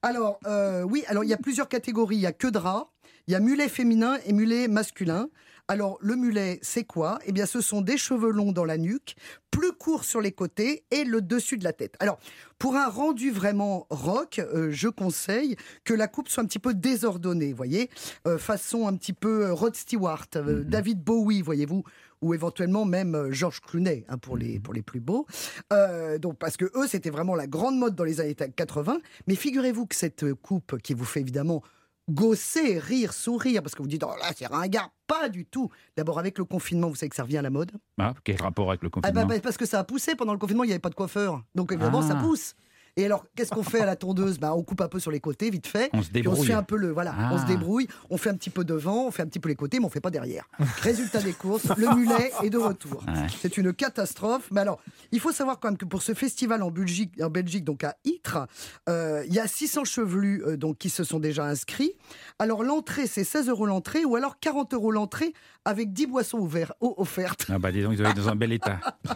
Alors euh, oui, alors il y a plusieurs catégories. Il y a que drap, il y a mulet féminin et mulet masculin. Alors le mulet, c'est quoi? Eh bien, ce sont des cheveux longs dans la nuque, plus courts sur les côtés et le dessus de la tête. Alors pour un rendu vraiment rock, euh, je conseille que la coupe soit un petit peu désordonnée, voyez, Euh, façon un petit peu euh, Rod Stewart, euh, David Bowie, voyez-vous, ou éventuellement même euh, George Clooney hein, pour les pour les plus beaux. Euh, donc parce que eux c'était vraiment la grande mode dans les années 80. Mais figurez-vous que cette coupe qui vous fait évidemment gosser, rire, sourire, parce que vous dites oh là c'est ringard, pas du tout. D'abord avec le confinement, vous savez que ça revient à la mode. Ah, quel rapport avec le Ah confinement? bah, bah, parce que ça a poussé pendant le confinement, il n'y avait pas de coiffeur. Donc évidemment, Ah. ça pousse. Et alors, qu'est-ce qu'on fait à la tondeuse? Bah, On coupe un peu sur les côtés, vite fait. On se Puis on se débrouille. fait un peu le. Voilà, on se Ah. débrouille, on fait un petit peu devant, on fait un petit peu les côtés, mais on fait pas derrière. Résultat des courses, le mulet est de retour. Ouais. C'est une catastrophe. Mais alors, il faut savoir quand même que pour ce festival en Belgique, en Belgique donc à Ytre, euh, il y a 600 chevelus euh, donc, qui se sont déjà inscrits. Alors, l'entrée, c'est 16 euros l'entrée ou alors 40 euros l'entrée avec 10 boissons ouvertes, offertes. Ah bah dis donc, ils doivent être dans un bel état. [laughs]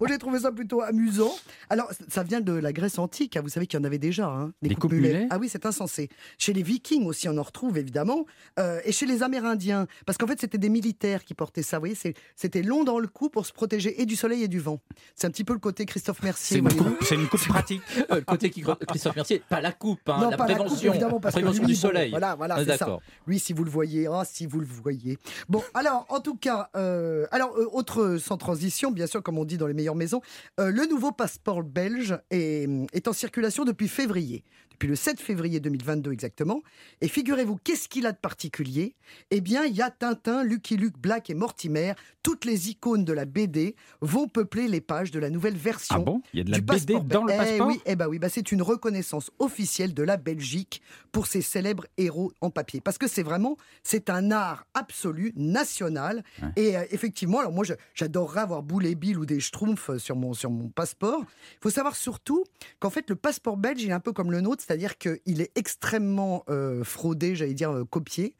Moi, j'ai trouvé ça plutôt amusant. Alors, ça vient de la Grèce antique. hein. Vous savez qu'il y en avait déjà. hein, Des coupes mulets Ah oui, c'est insensé. Chez les Vikings aussi, on en retrouve évidemment. Euh, et chez les Amérindiens. Parce qu'en fait, c'était des militaires qui portaient ça. Vous voyez, c'était long dans le cou pour se protéger et du soleil et du vent. C'est un petit peu le côté Christophe C'est Mercier. une, coupe- c'est une coupe pratique. Euh, [laughs] le côté qui Christophe Mercier, pas la coupe, hein, Non, la pas la coupe, prévention, évidemment, parce que prévention lui, du bon, soleil. voilà, voilà, Ah, c'est ça. D'accord. Lui, si vous le voyez, ah, si vous le voyez. Bon, alors, en tout cas, euh, alors, euh, autre sans transition, bien sûr, comme on dit dans les meilleures maisons, euh, le nouveau passeport belge est, est en circulation depuis février, depuis le 7 février 2022 exactement. Et figurez-vous, qu'est-ce qu'il a de particulier? Eh bien, il y a Tintin, Lucky Luke, Black et Mortimer. Toutes les icônes de la BD vont peupler les pages de la nouvelle version Ah bon? Il y a de la BD dans le. Eh passeport? oui, eh ben oui, bah c'est une reconnaissance officielle de la Belgique pour ses célèbres héros en papier. Parce que c'est vraiment, c'est un art absolu, national. Ouais. Et euh, effectivement, alors moi, j'adorerais avoir Boule et Bill ou des Schtroumpfs sur mon, sur mon passeport. Il faut savoir surtout qu'en fait, le passeport belge, il est un peu comme le nôtre, c'est-à-dire qu'il est extrêmement euh, fraudé, j'allais dire euh, copié,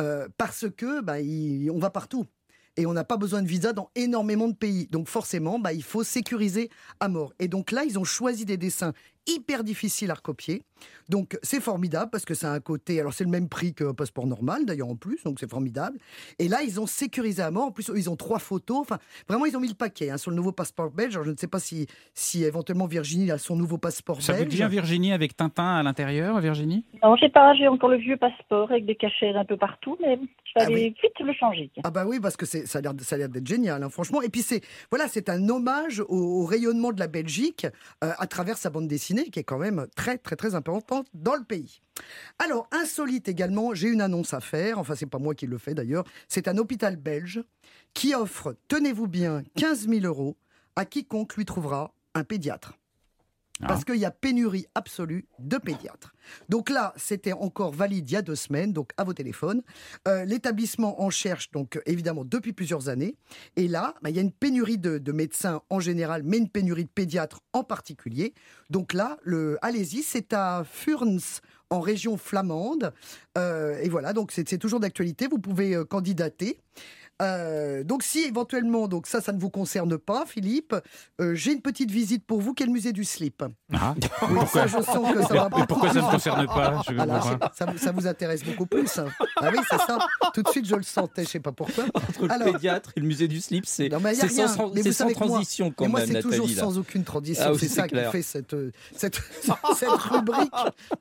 euh, parce que bah, on va partout. Et on n'a pas besoin de visa dans énormément de pays. Donc forcément, bah, il faut sécuriser à mort. Et donc là, ils ont choisi des dessins hyper difficiles à recopier. Donc c'est formidable parce que ça a un côté... Alors c'est le même prix qu'un passeport normal d'ailleurs en plus, donc c'est formidable. Et là, ils ont sécurisé à mort. En plus, ils ont trois photos. Enfin, vraiment, ils ont mis le paquet hein, sur le nouveau passeport belge. Alors, je ne sais pas si, si éventuellement Virginie a son nouveau passeport Ça vous belge. dit un Virginie avec Tintin à l'intérieur, Virginie? Non, j'ai pas, j'ai encore le vieux passeport avec des cachets un peu partout, mais je vais Ah oui. vite le changer. Ah bah oui, parce que c'est, ça a l'air, ça a l'air d'être génial, hein, franchement. Et puis c'est, voilà, c'est un hommage au, au rayonnement de la Belgique euh, à travers sa bande dessinée, qui est quand même très très très importante dans le pays. Alors insolite également, j'ai une annonce à faire. Enfin, c'est pas moi qui le fais d'ailleurs. C'est un hôpital belge qui offre, tenez-vous bien, 15 000 euros à quiconque lui trouvera un pédiatre. Parce qu'il y a pénurie absolue de pédiatres. Donc là, c'était encore valide il y a deux semaines, donc à vos téléphones. Euh, L'établissement en cherche, donc évidemment, depuis plusieurs années. Et là, bah, il y a une pénurie de, de médecins en général, mais une pénurie de pédiatres en particulier. Donc là, le, allez-y, c'est à Furns, en région flamande. Euh, et voilà, donc c'est toujours d'actualité. Vous pouvez euh, candidater. Euh, donc si éventuellement, donc ça, ça ne vous concerne pas, Philippe, euh, j'ai une petite visite pour vous, qui est le musée du slip. Ah. Oui, ça, je sens que ça va Mais pourquoi ça ne me concerne pas Je Voilà, comprends pas. ça, vous- ça vous intéresse beaucoup plus. hein. Ah oui, c'est ça. Tout de suite, je le sentais, je sais pas pourquoi. Entre le Alors- pédiatre et le musée du slip, c'est sans, Mais vous sans que moi- transition quand Mais moi, même, c'est toujours là. sans aucune transition. Ah oui, c'est ça clair. qui fait cette, euh, cette, [laughs] cette rubrique.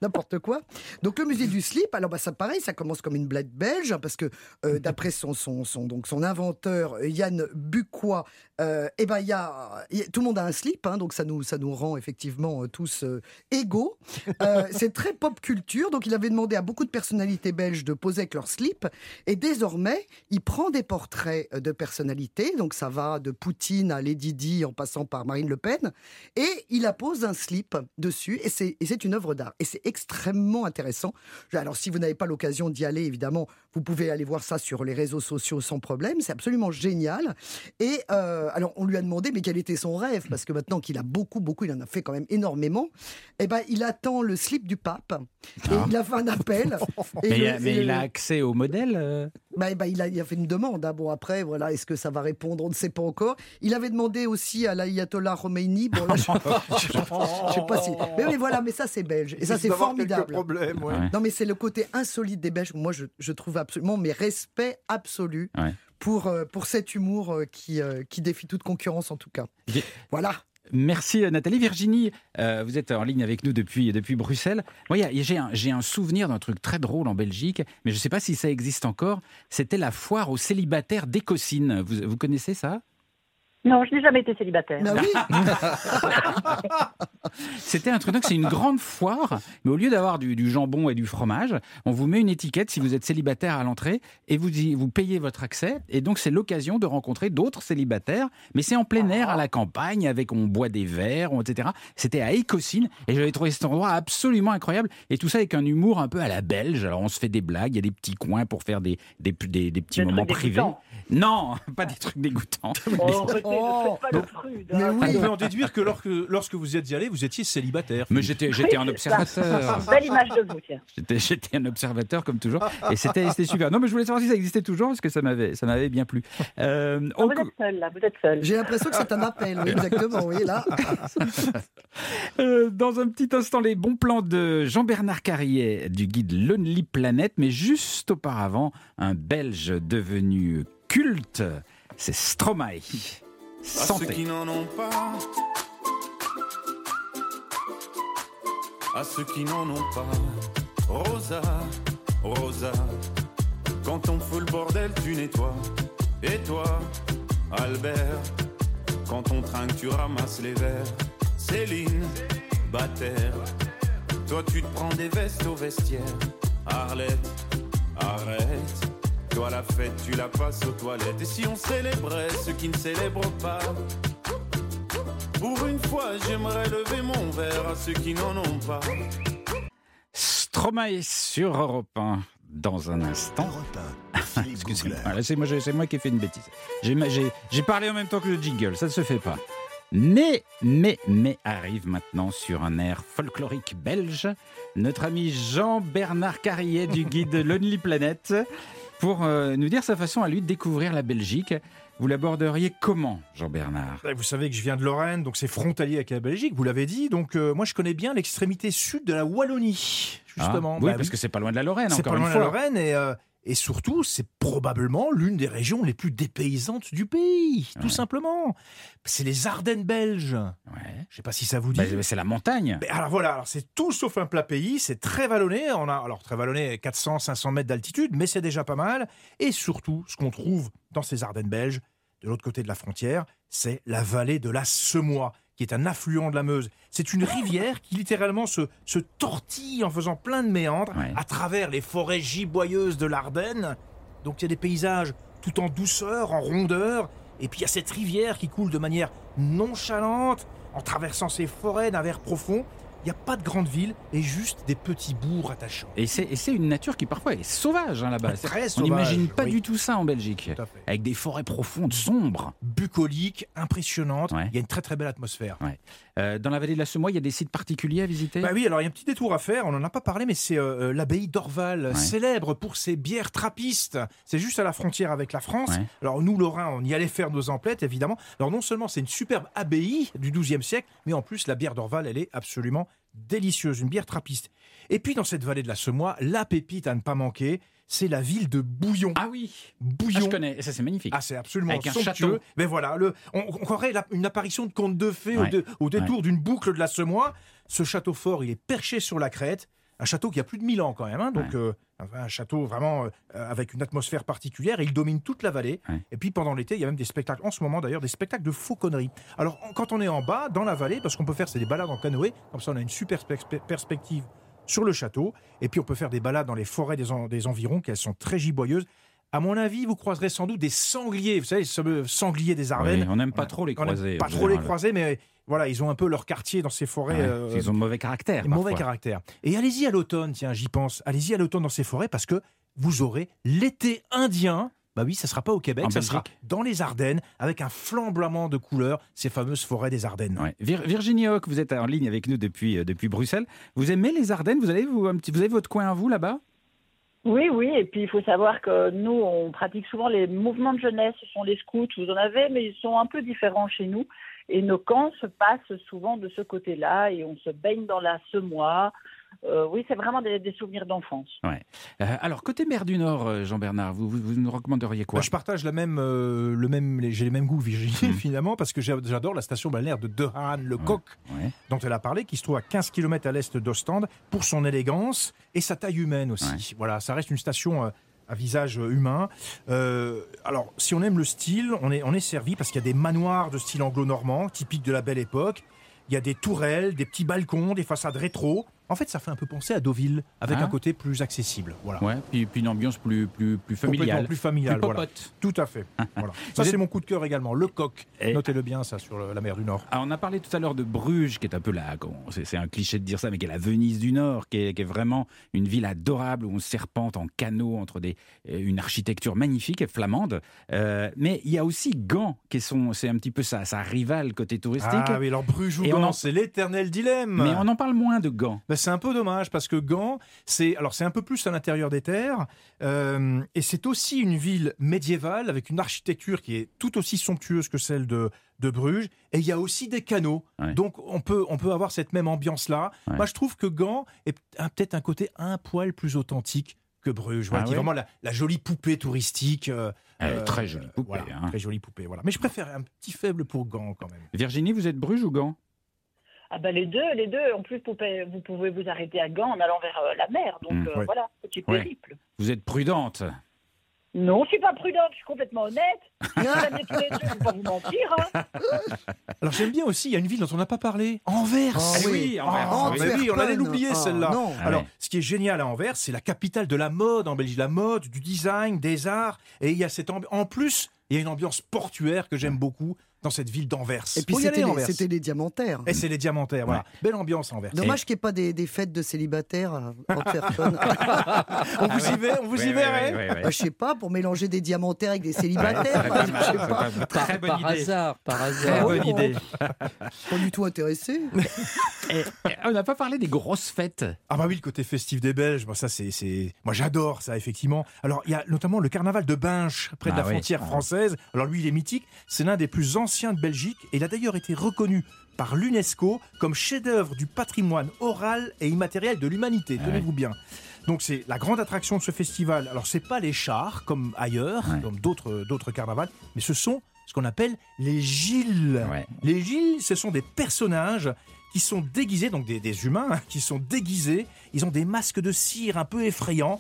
N'importe quoi. Donc, le musée du slip, alors bah, ça pareil, ça commence comme une blague belge, hein, parce que euh, d'après son, son, son, donc, son inventeur, euh, Yann Bucois, euh, eh ben, y y a- tout le monde a un slip, hein, donc ça nous, ça nous rend effectivement euh, tous égaux. [laughs] C'est très pop culture, donc il avait demandé à beaucoup de personnalités belges de poser avec leur slip, et désormais, il prend des portraits de personnalités, donc ça va de Poutine à Lady Di en passant par Marine Le Pen, et il appose un slip dessus, et c'est une œuvre d'art, et c'est extrêmement intéressant. Alors si vous n'avez pas l'occasion d'y aller, évidemment, vous pouvez aller voir ça sur les réseaux sociaux sans problème, c'est absolument génial. Et euh, alors on lui a demandé, mais quel était son rêve, parce que maintenant qu'il a beaucoup, beaucoup, il en a fait quand même énormément, eh ben il attend le slip du pape, et il a fait un appel. [laughs] et Mais, le- mais et il a accès au modèle euh? Bah, bah, il, a, il a fait une demande. hein. Bon, après, voilà, est-ce que ça va répondre? On ne sait pas encore. Il avait demandé aussi à l'ayatollah Khomeini. Bon, là, je [laughs] je sais pas si. Mais voilà, mais ça, c'est belge. Et ça, c'est formidable. problèmes, ouais. Ouais. Non, mais c'est le côté insolite des Belges. Moi, je, je trouve absolument, mais respect absolu Ouais. Pour, euh, pour cet humour euh, qui, euh, qui défie toute concurrence, en tout cas. Voilà. Merci Nathalie. Virginie, euh, vous êtes en ligne avec nous depuis, depuis Bruxelles. Moi, j'ai un, un souvenir d'un truc très drôle en Belgique, mais je ne sais pas si ça existe encore. C'était la foire aux célibataires d'Écosine. Vous, vous connaissez ça? Non, je n'ai jamais été célibataire. Bah oui. [laughs] C'était un truc, donc c'est une grande foire, mais au lieu d'avoir du, du jambon et du fromage, on vous met une étiquette si vous êtes célibataire à l'entrée et vous, y- vous payez votre accès. Et donc c'est l'occasion de rencontrer d'autres célibataires, mais c'est en plein air à la campagne, avec on boit des verres, etc. C'était à Écosine et j'avais trouvé cet endroit absolument incroyable. Et tout ça avec un humour un peu à la belge. Alors on se fait des blagues, il y a des petits coins pour faire des, des, des- des petits moments privés. Non, [laughs] pas des trucs dégoûtants. [laughs] Oh, arrêtez, Oh. pas le prude. Mais oui. On peut en déduire que lorsque, lorsque vous êtes y allé, vous étiez célibataire. Mais j'étais j'étais un Oui, c'est ça. observateur. Belle image de vous, tiens. [laughs] J'étais, j'étais un observateur comme toujours et c'était, c'était super. Non mais je voulais savoir si ça existait toujours parce que ça m'avait, ça m'avait bien plu. Euh, Non, on vous êtes seul, là, vous êtes seul. J'ai l'impression que c'est un appel. Oui, exactement. Oui, là. euh, dans un petit instant les bons plans de Jean-Bernard Carrier du guide Lonely Planet, mais juste auparavant un Belge devenu culte, c'est Stromae. À ceux Santé. qui n'en ont pas. À ceux qui n'en ont pas. Rosa, Rosa. Quand on fout le bordel, tu nettoies. Et toi, Albert. Quand on trinque, tu ramasses les verres. Céline, Bataire. Toi, tu te prends des vestes au vestiaire. Arlette, arrête. Toi, la fête, tu la passes aux toilettes. Et si on célébrait ceux qui ne célèbrent pas? Pour une fois, j'aimerais lever mon verre à ceux qui n'en ont pas. Stromae sur Europe 1 dans un instant. Europe 1, Philippe [laughs] Excusez-moi, Googler. là, c'est moi, moi qui ai fait une bêtise. J'ai parlé en même temps que le jingle, ça ne se fait pas. Mais, mais, mais arrive maintenant sur un air folklorique belge, notre ami Jean-Bernard Carrier du guide [laughs] Lonely Planet pour euh, nous dire sa façon à lui de découvrir la Belgique. Vous l'aborderiez comment, Jean-Bernard? Vous savez que je viens de Lorraine, donc c'est frontalier avec la Belgique, vous l'avez dit. Donc euh, moi, je connais bien l'extrémité sud de la Wallonie, justement. Ah, Oui, Bah parce que c'est pas loin de la Lorraine, c'est encore pas une loin de la. Lorraine et, euh, et surtout, c'est probablement l'une des régions les plus dépaysantes du pays, tout simplement. C'est les Ardennes belges. Ouais. Je sais pas si ça vous dit. Bah, c'est la montagne. Mais alors voilà, alors c'est tout sauf un plat pays, c'est très vallonné, on a alors très vallonné 400 500 mètres d'altitude, mais c'est déjà pas mal et surtout ce qu'on trouve dans ces Ardennes belges de l'autre côté de la frontière, c'est la vallée de la Semois qui est un affluent de la Meuse. C'est une rivière qui littéralement se, se tortille en faisant plein de méandres Ouais. à travers les forêts giboyeuses de l'Ardenne. Donc il y a des paysages tout en douceur, en rondeur, et puis il y a cette rivière qui coule de manière nonchalante en traversant ces forêts d'un vert profond. Il n'y a pas de grande ville et juste des petits bourgs attachants. Et c'est une nature qui parfois est sauvage hein, là-bas. Très On n'imagine pas oui. du tout ça en Belgique. Tout à fait. Avec des forêts profondes, sombres. Bucolique, impressionnante. Ouais. Il y a une très très belle atmosphère. Ouais. Euh, dans la vallée de la Semois, il y a des sites particuliers à visiter? Bah oui, alors il y a un petit détour à faire, on n'en a pas parlé, mais c'est euh, l'abbaye d'Orval, Ouais. célèbre pour ses bières trappistes. C'est juste à la frontière avec la France. Alors nous, Lorrains, on y allait faire nos emplettes, évidemment. Alors non seulement c'est une superbe abbaye du XIIe siècle, mais en plus la bière d'Orval, elle est absolument délicieuse, une bière trappiste. Et puis dans cette vallée de la Semois, la pépite à ne pas manquer, c'est la ville de Bouillon. Ah oui Bouillon. Ah, je connais, ça c'est magnifique. Ah, c'est absolument Avec un somptueux. château. Mais voilà, le, on, on croirait la- une apparition de conte de fées au détour d'une boucle de la Semois. Ce château fort, il est perché sur la crête. Un château qui a plus de 1000 ans quand même. hein. donc, Ouais. euh, un château vraiment euh, avec une atmosphère particulière. Et il domine toute la vallée. Ouais. Et puis pendant l'été, il y a même des spectacles, en ce moment d'ailleurs, des spectacles de fauconnerie. Alors, quand on est en bas, dans la vallée, parce qu'on peut faire c'est des balades en canoë, comme ça on a une super perspe- perspective sur le château. Et puis on peut faire des balades dans les forêts des, en- des environs, qui elles sont très giboyeuses. À mon avis, vous croiserez sans doute des sangliers. Vous savez, ce fameux sangliers des Ardennes. Oui, on n'aime pas On- trop les croiser. Pas trop les croiser, mais voilà, ils ont un peu leur quartier dans ces forêts. Ouais, euh, Ils ont de mauvais caractère. et mauvais parfois. caractère. Et allez-y à l'automne, tiens, j'y pense. Allez-y à l'automne dans ces forêts parce que vous aurez l'été indien. Bah oui, ça sera pas au Québec, En ça sera dans les Ardennes avec un flambement de couleurs, ces fameuses forêts des Ardennes. Ouais. Vir- Virginie Hoc, vous êtes en ligne avec nous depuis, euh, depuis Bruxelles. Vous aimez les Ardennes? Vous avez, vous, un petit, vous avez votre coin à vous là-bas? Oui, oui, et puis il faut savoir que nous, on pratique souvent les mouvements de jeunesse, ce sont les scouts, vous en avez, mais ils sont un peu différents chez nous. Et nos camps se passent souvent de ce côté-là, et on se baigne dans la semois. Euh, oui, c'est vraiment des, des souvenirs d'enfance. Ouais. Euh, alors, côté mer du Nord, euh, Jean-Bernard, vous, vous, vous nous recommanderiez quoi? Bah, je partage la même, euh, le même, les- j'ai les mêmes goûts, Virginie, Mm. finalement, parce que j'adore la station balnéaire de Dehaan, le Coq, Ouais. dont elle a parlé, qui se trouve à 15 km à l'est d'Ostende, pour son élégance et sa taille humaine aussi. Voilà, ça reste une station euh, à visage humain. Euh, alors, si on aime le style, on est, on est servi parce qu'il y a des manoirs de style anglo-normand, typiques de la belle époque. Il y a des tourelles, des petits balcons, des façades rétro. En fait, ça fait un peu penser à Deauville, avec Ah. un côté plus accessible. Voilà. Ouais, puis, puis une ambiance plus, plus, plus familiale. plus familiale. Plus voilà. Tout à fait. [laughs] voilà. Ça, c'est mon coup de cœur également. Le coq. Et- Notez-le bien, ça, sur le- la mer du Nord. Ah, on a parlé tout à l'heure de Bruges, qui est un peu la, c'est un cliché de dire ça, mais qui est la Venise du Nord, qui est, qui est vraiment une ville adorable où on serpente en canot entre des, euh, une architecture magnifique et flamande. Euh, mais il y a aussi Gand, qui est son, c'est un petit peu sa, sa rivale côté touristique. Ah oui, alors Bruges ou Gand, en- c'est l'éternel dilemme. Mais on en parle moins de Gand. Ben, c'est un peu dommage parce que Gand, c'est alors c'est un peu plus à l'intérieur des terres euh, et c'est aussi une ville médiévale avec une architecture qui est tout aussi somptueuse que celle de, de Bruges et il y a aussi des canaux. Ouais. Donc on peut on peut avoir cette même ambiance là. Ouais. Moi je trouve que Gand est a peut-être un côté un poil plus authentique que Bruges. Voilà, Ah qui est vraiment la, la jolie poupée touristique. euh, euh, très jolie poupée, voilà, hein. Très jolie poupée. Voilà. Mais je préfère un petit faible pour Gand quand même. Virginie, vous êtes Bruges ou Gand? Ah ben les deux, les deux. En plus, vous pouvez vous, pouvez vous arrêter à Gand en allant vers euh, la mer. Donc Mm. euh, Ouais. voilà, petit Ouais. périple. Vous êtes prudente. Non, je suis pas prudente, je suis complètement honnête. [laughs] Vous savez tous les deux, je vais pas vous mentir. hein. [laughs] Alors j'aime bien aussi, il y a une ville dont on n'a pas parlé, Anvers. Ah Eh oui, Anvers, Ah, oui, on allait l'oublier Ah, celle-là. non. Ah Alors, ouais. ce qui est génial à Anvers, c'est la capitale de la mode en Belgique, la mode, du design, des arts, et il y a cette ambi- en plus, il y a une ambiance portuaire que j'aime beaucoup dans cette ville d'Anvers. Et puis c'était les, diamantaires. Et c'est les diamantaires, voilà. Belle ambiance Anvers. Dommage qu'il n'y ait pas des, des fêtes de célibataires à. On vous y va, on vous y verrait. Bah, je sais pas, pour mélanger des diamantaires avec des célibataires. pas pas. pas. Très bonne par idée. hasard, par Très hasard. bonne idée. [laughs] Pas du tout intéressé. [laughs] Et- et on n'a pas parlé des grosses fêtes. Ah bah oui, le côté festif des Belges, moi ça c'est, moi j'adore ça effectivement. Alors il y a notamment le carnaval de Binche près de Ah la oui. frontière Ah. française. Alors lui il est mythique, c'est l'un des plus anciens de Belgique et il a d'ailleurs été reconnu par l'UNESCO comme chef-d'œuvre du patrimoine oral et immatériel de l'humanité. Ah Tenez-vous bien. Donc c'est la grande attraction de ce festival. Alors c'est pas les chars comme ailleurs, Ouais. comme d'autres d'autres carnavals, mais ce sont ce qu'on appelle les gilles. Ouais. Les gilles, ce sont des personnages qui sont déguisés, donc des, des humains hein, qui sont déguisés. Ils ont des masques de cire un peu effrayants.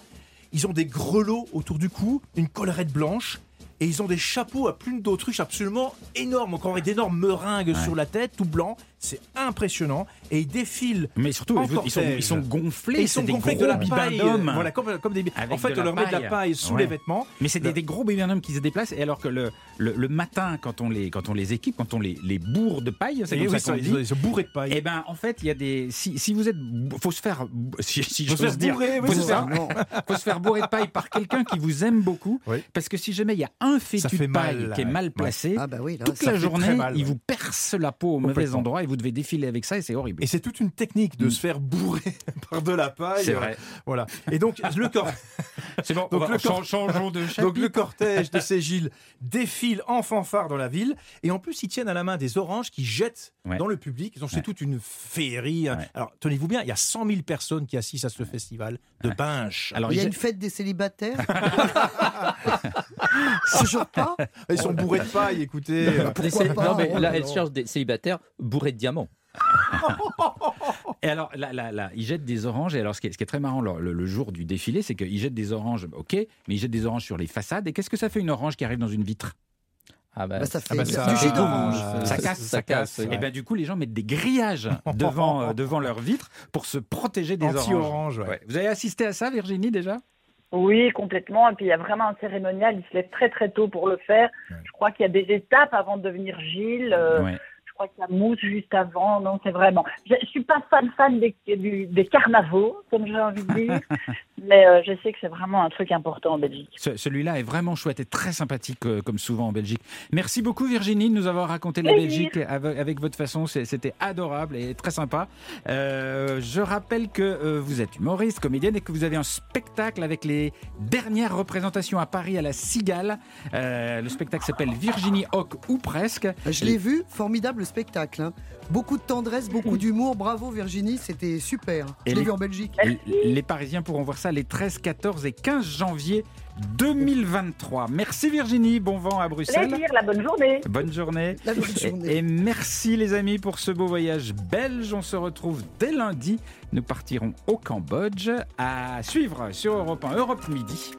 Ils ont des grelots autour du cou, une collerette blanche. Et ils ont des chapeaux à plumes d'autruche absolument énormes, encore avec d'énormes meringues Ouais. sur la tête, tout blanc. C'est impressionnant. Et ils défilent. Mais surtout, en ils, sont, cortège. ils sont gonflés. Et ils sont des gonflés gros de la paille, voilà, comme, comme des. Avec en fait, de on leur met de la paille. sous Ouais. les vêtements. Mais c'est des, Le- des gros bibadums qui se déplacent. Et alors que le, le, le matin, quand on les, quand on les équipe, quand on les, les bourre de paille, c'est Et comme oui, ça qu'on ils dit. sont- ils sont bourrés de paille. Eh ben, en fait, il y a des. Si, si vous êtes, faut se faire, si, si Faut se j'ose faire dire, bourrer, faut, se faire, [laughs] faut se faire bourrer de paille par quelqu'un qui vous aime beaucoup, Oui. parce que si jamais il y a un fétu fait de paille mal, qui est mal placé, Ah bah oui, là, toute la journée, il vous perce la peau au mauvais endroit et vous devez défiler avec ça et c'est horrible. Et c'est toute une technique de se faire bourrer [laughs] par de la paille. C'est vrai. Voilà. Et donc, le corps. [laughs] C'est bon, Donc, va- le cor- changeons de [laughs] chapitre. Donc le cortège de ces Gilles défile en fanfare dans la ville et en plus ils tiennent à la main des oranges qui jettent Ouais. dans le public. Donc c'est Ouais. toute une féerie. Ouais. Alors tenez-vous bien, il y a 100 000 personnes qui assistent à ce festival de Binche. Alors, Il y a une fête des célibataires Toujours pas Ils sont bourrés de paille, écoutez. Pourquoi pas non, mais là, là elle là. cherche des célibataires bourrés de diamants. [laughs] Et alors, là, là, là, ils jettent des oranges. Et alors, ce qui est, ce qui est très marrant le, le- le jour du défilé, c'est qu'ils jettent des oranges, ok, mais ils jettent des oranges sur les façades. Et qu'est-ce que ça fait une orange qui arrive dans une vitre? Ah bah, Bah, Ça fait bah, ça- du jus Ah, d'orange. Ça casse, ça casse. Et bien, du coup, les gens mettent des grillages [laughs] devant, euh, devant leur vitre pour se protéger des oranges. Anti-orange, ouais. Ouais. Vous avez assisté à ça, Virginie, déjà? Oui, complètement. Et puis il y a vraiment un cérémonial. Il se lève très très tôt pour le faire. Ouais. Je crois qu'il y a des étapes avant de devenir Gilles. Euh, crois qu'il y a mousse juste avant. Non, c'est vraiment. Je, je suis pas fan fan des, des carnavaux, comme j'ai envie de dire, [laughs] mais euh, je sais que c'est vraiment un truc important en Belgique. Ce- Celui-là est vraiment chouette et très sympathique, euh, comme souvent en Belgique. Merci beaucoup, Virginie, de nous avoir raconté la. Belgique avec, avec votre façon. C'était adorable et très sympa. Euh, je rappelle que euh, vous êtes humoriste, comédienne et que vous avez un spectacle avec les dernières représentations à Paris à la Cigale. Euh, le spectacle s'appelle Virginie Hoc ou presque. Je l'ai vu, formidable spectacle. hein. Beaucoup de tendresse, beaucoup d'humour. Bravo Virginie, c'était super. Et Je l'ai vu en Belgique. Les Parisiens pourront voir ça les 13, 14 et 15 janvier 2023. Merci Virginie, bon vent à Bruxelles. Plaisir, la bonne journée. Bonne journée. La bonne Et, journée. et merci les amis pour ce beau voyage belge. On se retrouve dès lundi. Nous partirons au Cambodge à suivre sur Europe 1, Europe Midi.